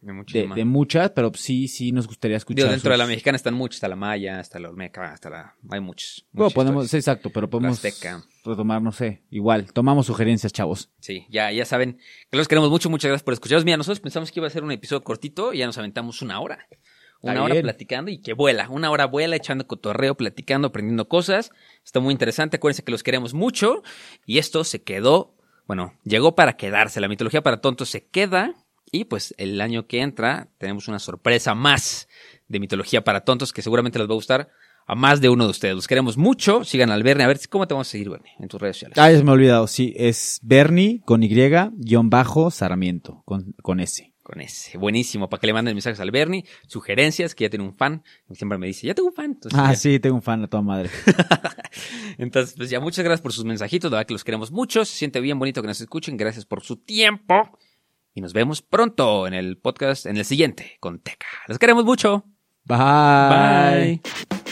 de de, muchísima. de muchas, pero sí, sí nos gustaría escuchar. Digo, dentro de la mexicana están muchos, está la maya, está la olmeca, está la... Hay muchos. Bueno, muchas podemos, sí, exacto, pero podemos azteca. retomar, no sé, igual, tomamos sugerencias, chavos. Sí, ya, ya saben que los queremos mucho, muchas gracias por escucharnos. Mira, nosotros pensamos que iba a ser un episodio cortito y ya nos aventamos una hora. Una Está hora bien. platicando y que vuela. Una hora vuela, echando cotorreo, platicando, aprendiendo cosas. Está muy interesante. Acuérdense que los queremos mucho. Y esto se quedó, bueno, llegó para quedarse. La mitología para tontos se queda. Y pues el año que entra tenemos una sorpresa más de mitología para tontos que seguramente les va a gustar a más de uno de ustedes. Los queremos mucho. Sigan al Bernie. A ver, ¿cómo te vamos a seguir, Bernie? En tus redes sociales. Ah, ya se me ha olvidado, sí, es Bernie con Y, guion bajo, Sarmiento, con, con S. Con ese. Buenísimo. Para que le manden mensajes al Bernie, sugerencias, que ya tiene un fan. Siempre me dice, ya tengo un fan. Entonces, Ah, ya. sí, tengo un fan a toda madre. Entonces, pues ya muchas gracias por sus mensajitos. La verdad que los queremos mucho. Se siente bien bonito que nos escuchen. Gracias por su tiempo. Y nos vemos pronto en el podcast, en el siguiente, con Teca. Los queremos mucho. Bye. Bye.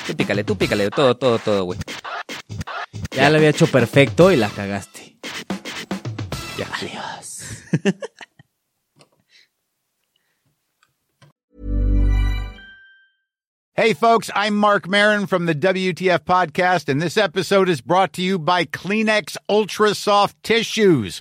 Tú pícale, tú pícale. Todo, todo, todo, güey. Ya lo había hecho perfecto y la cagaste. Ya. sí. Hey, folks, I'm Mark Marin from the WTF Podcast, and this episode is brought to you by Kleenex Ultra Soft Tissues,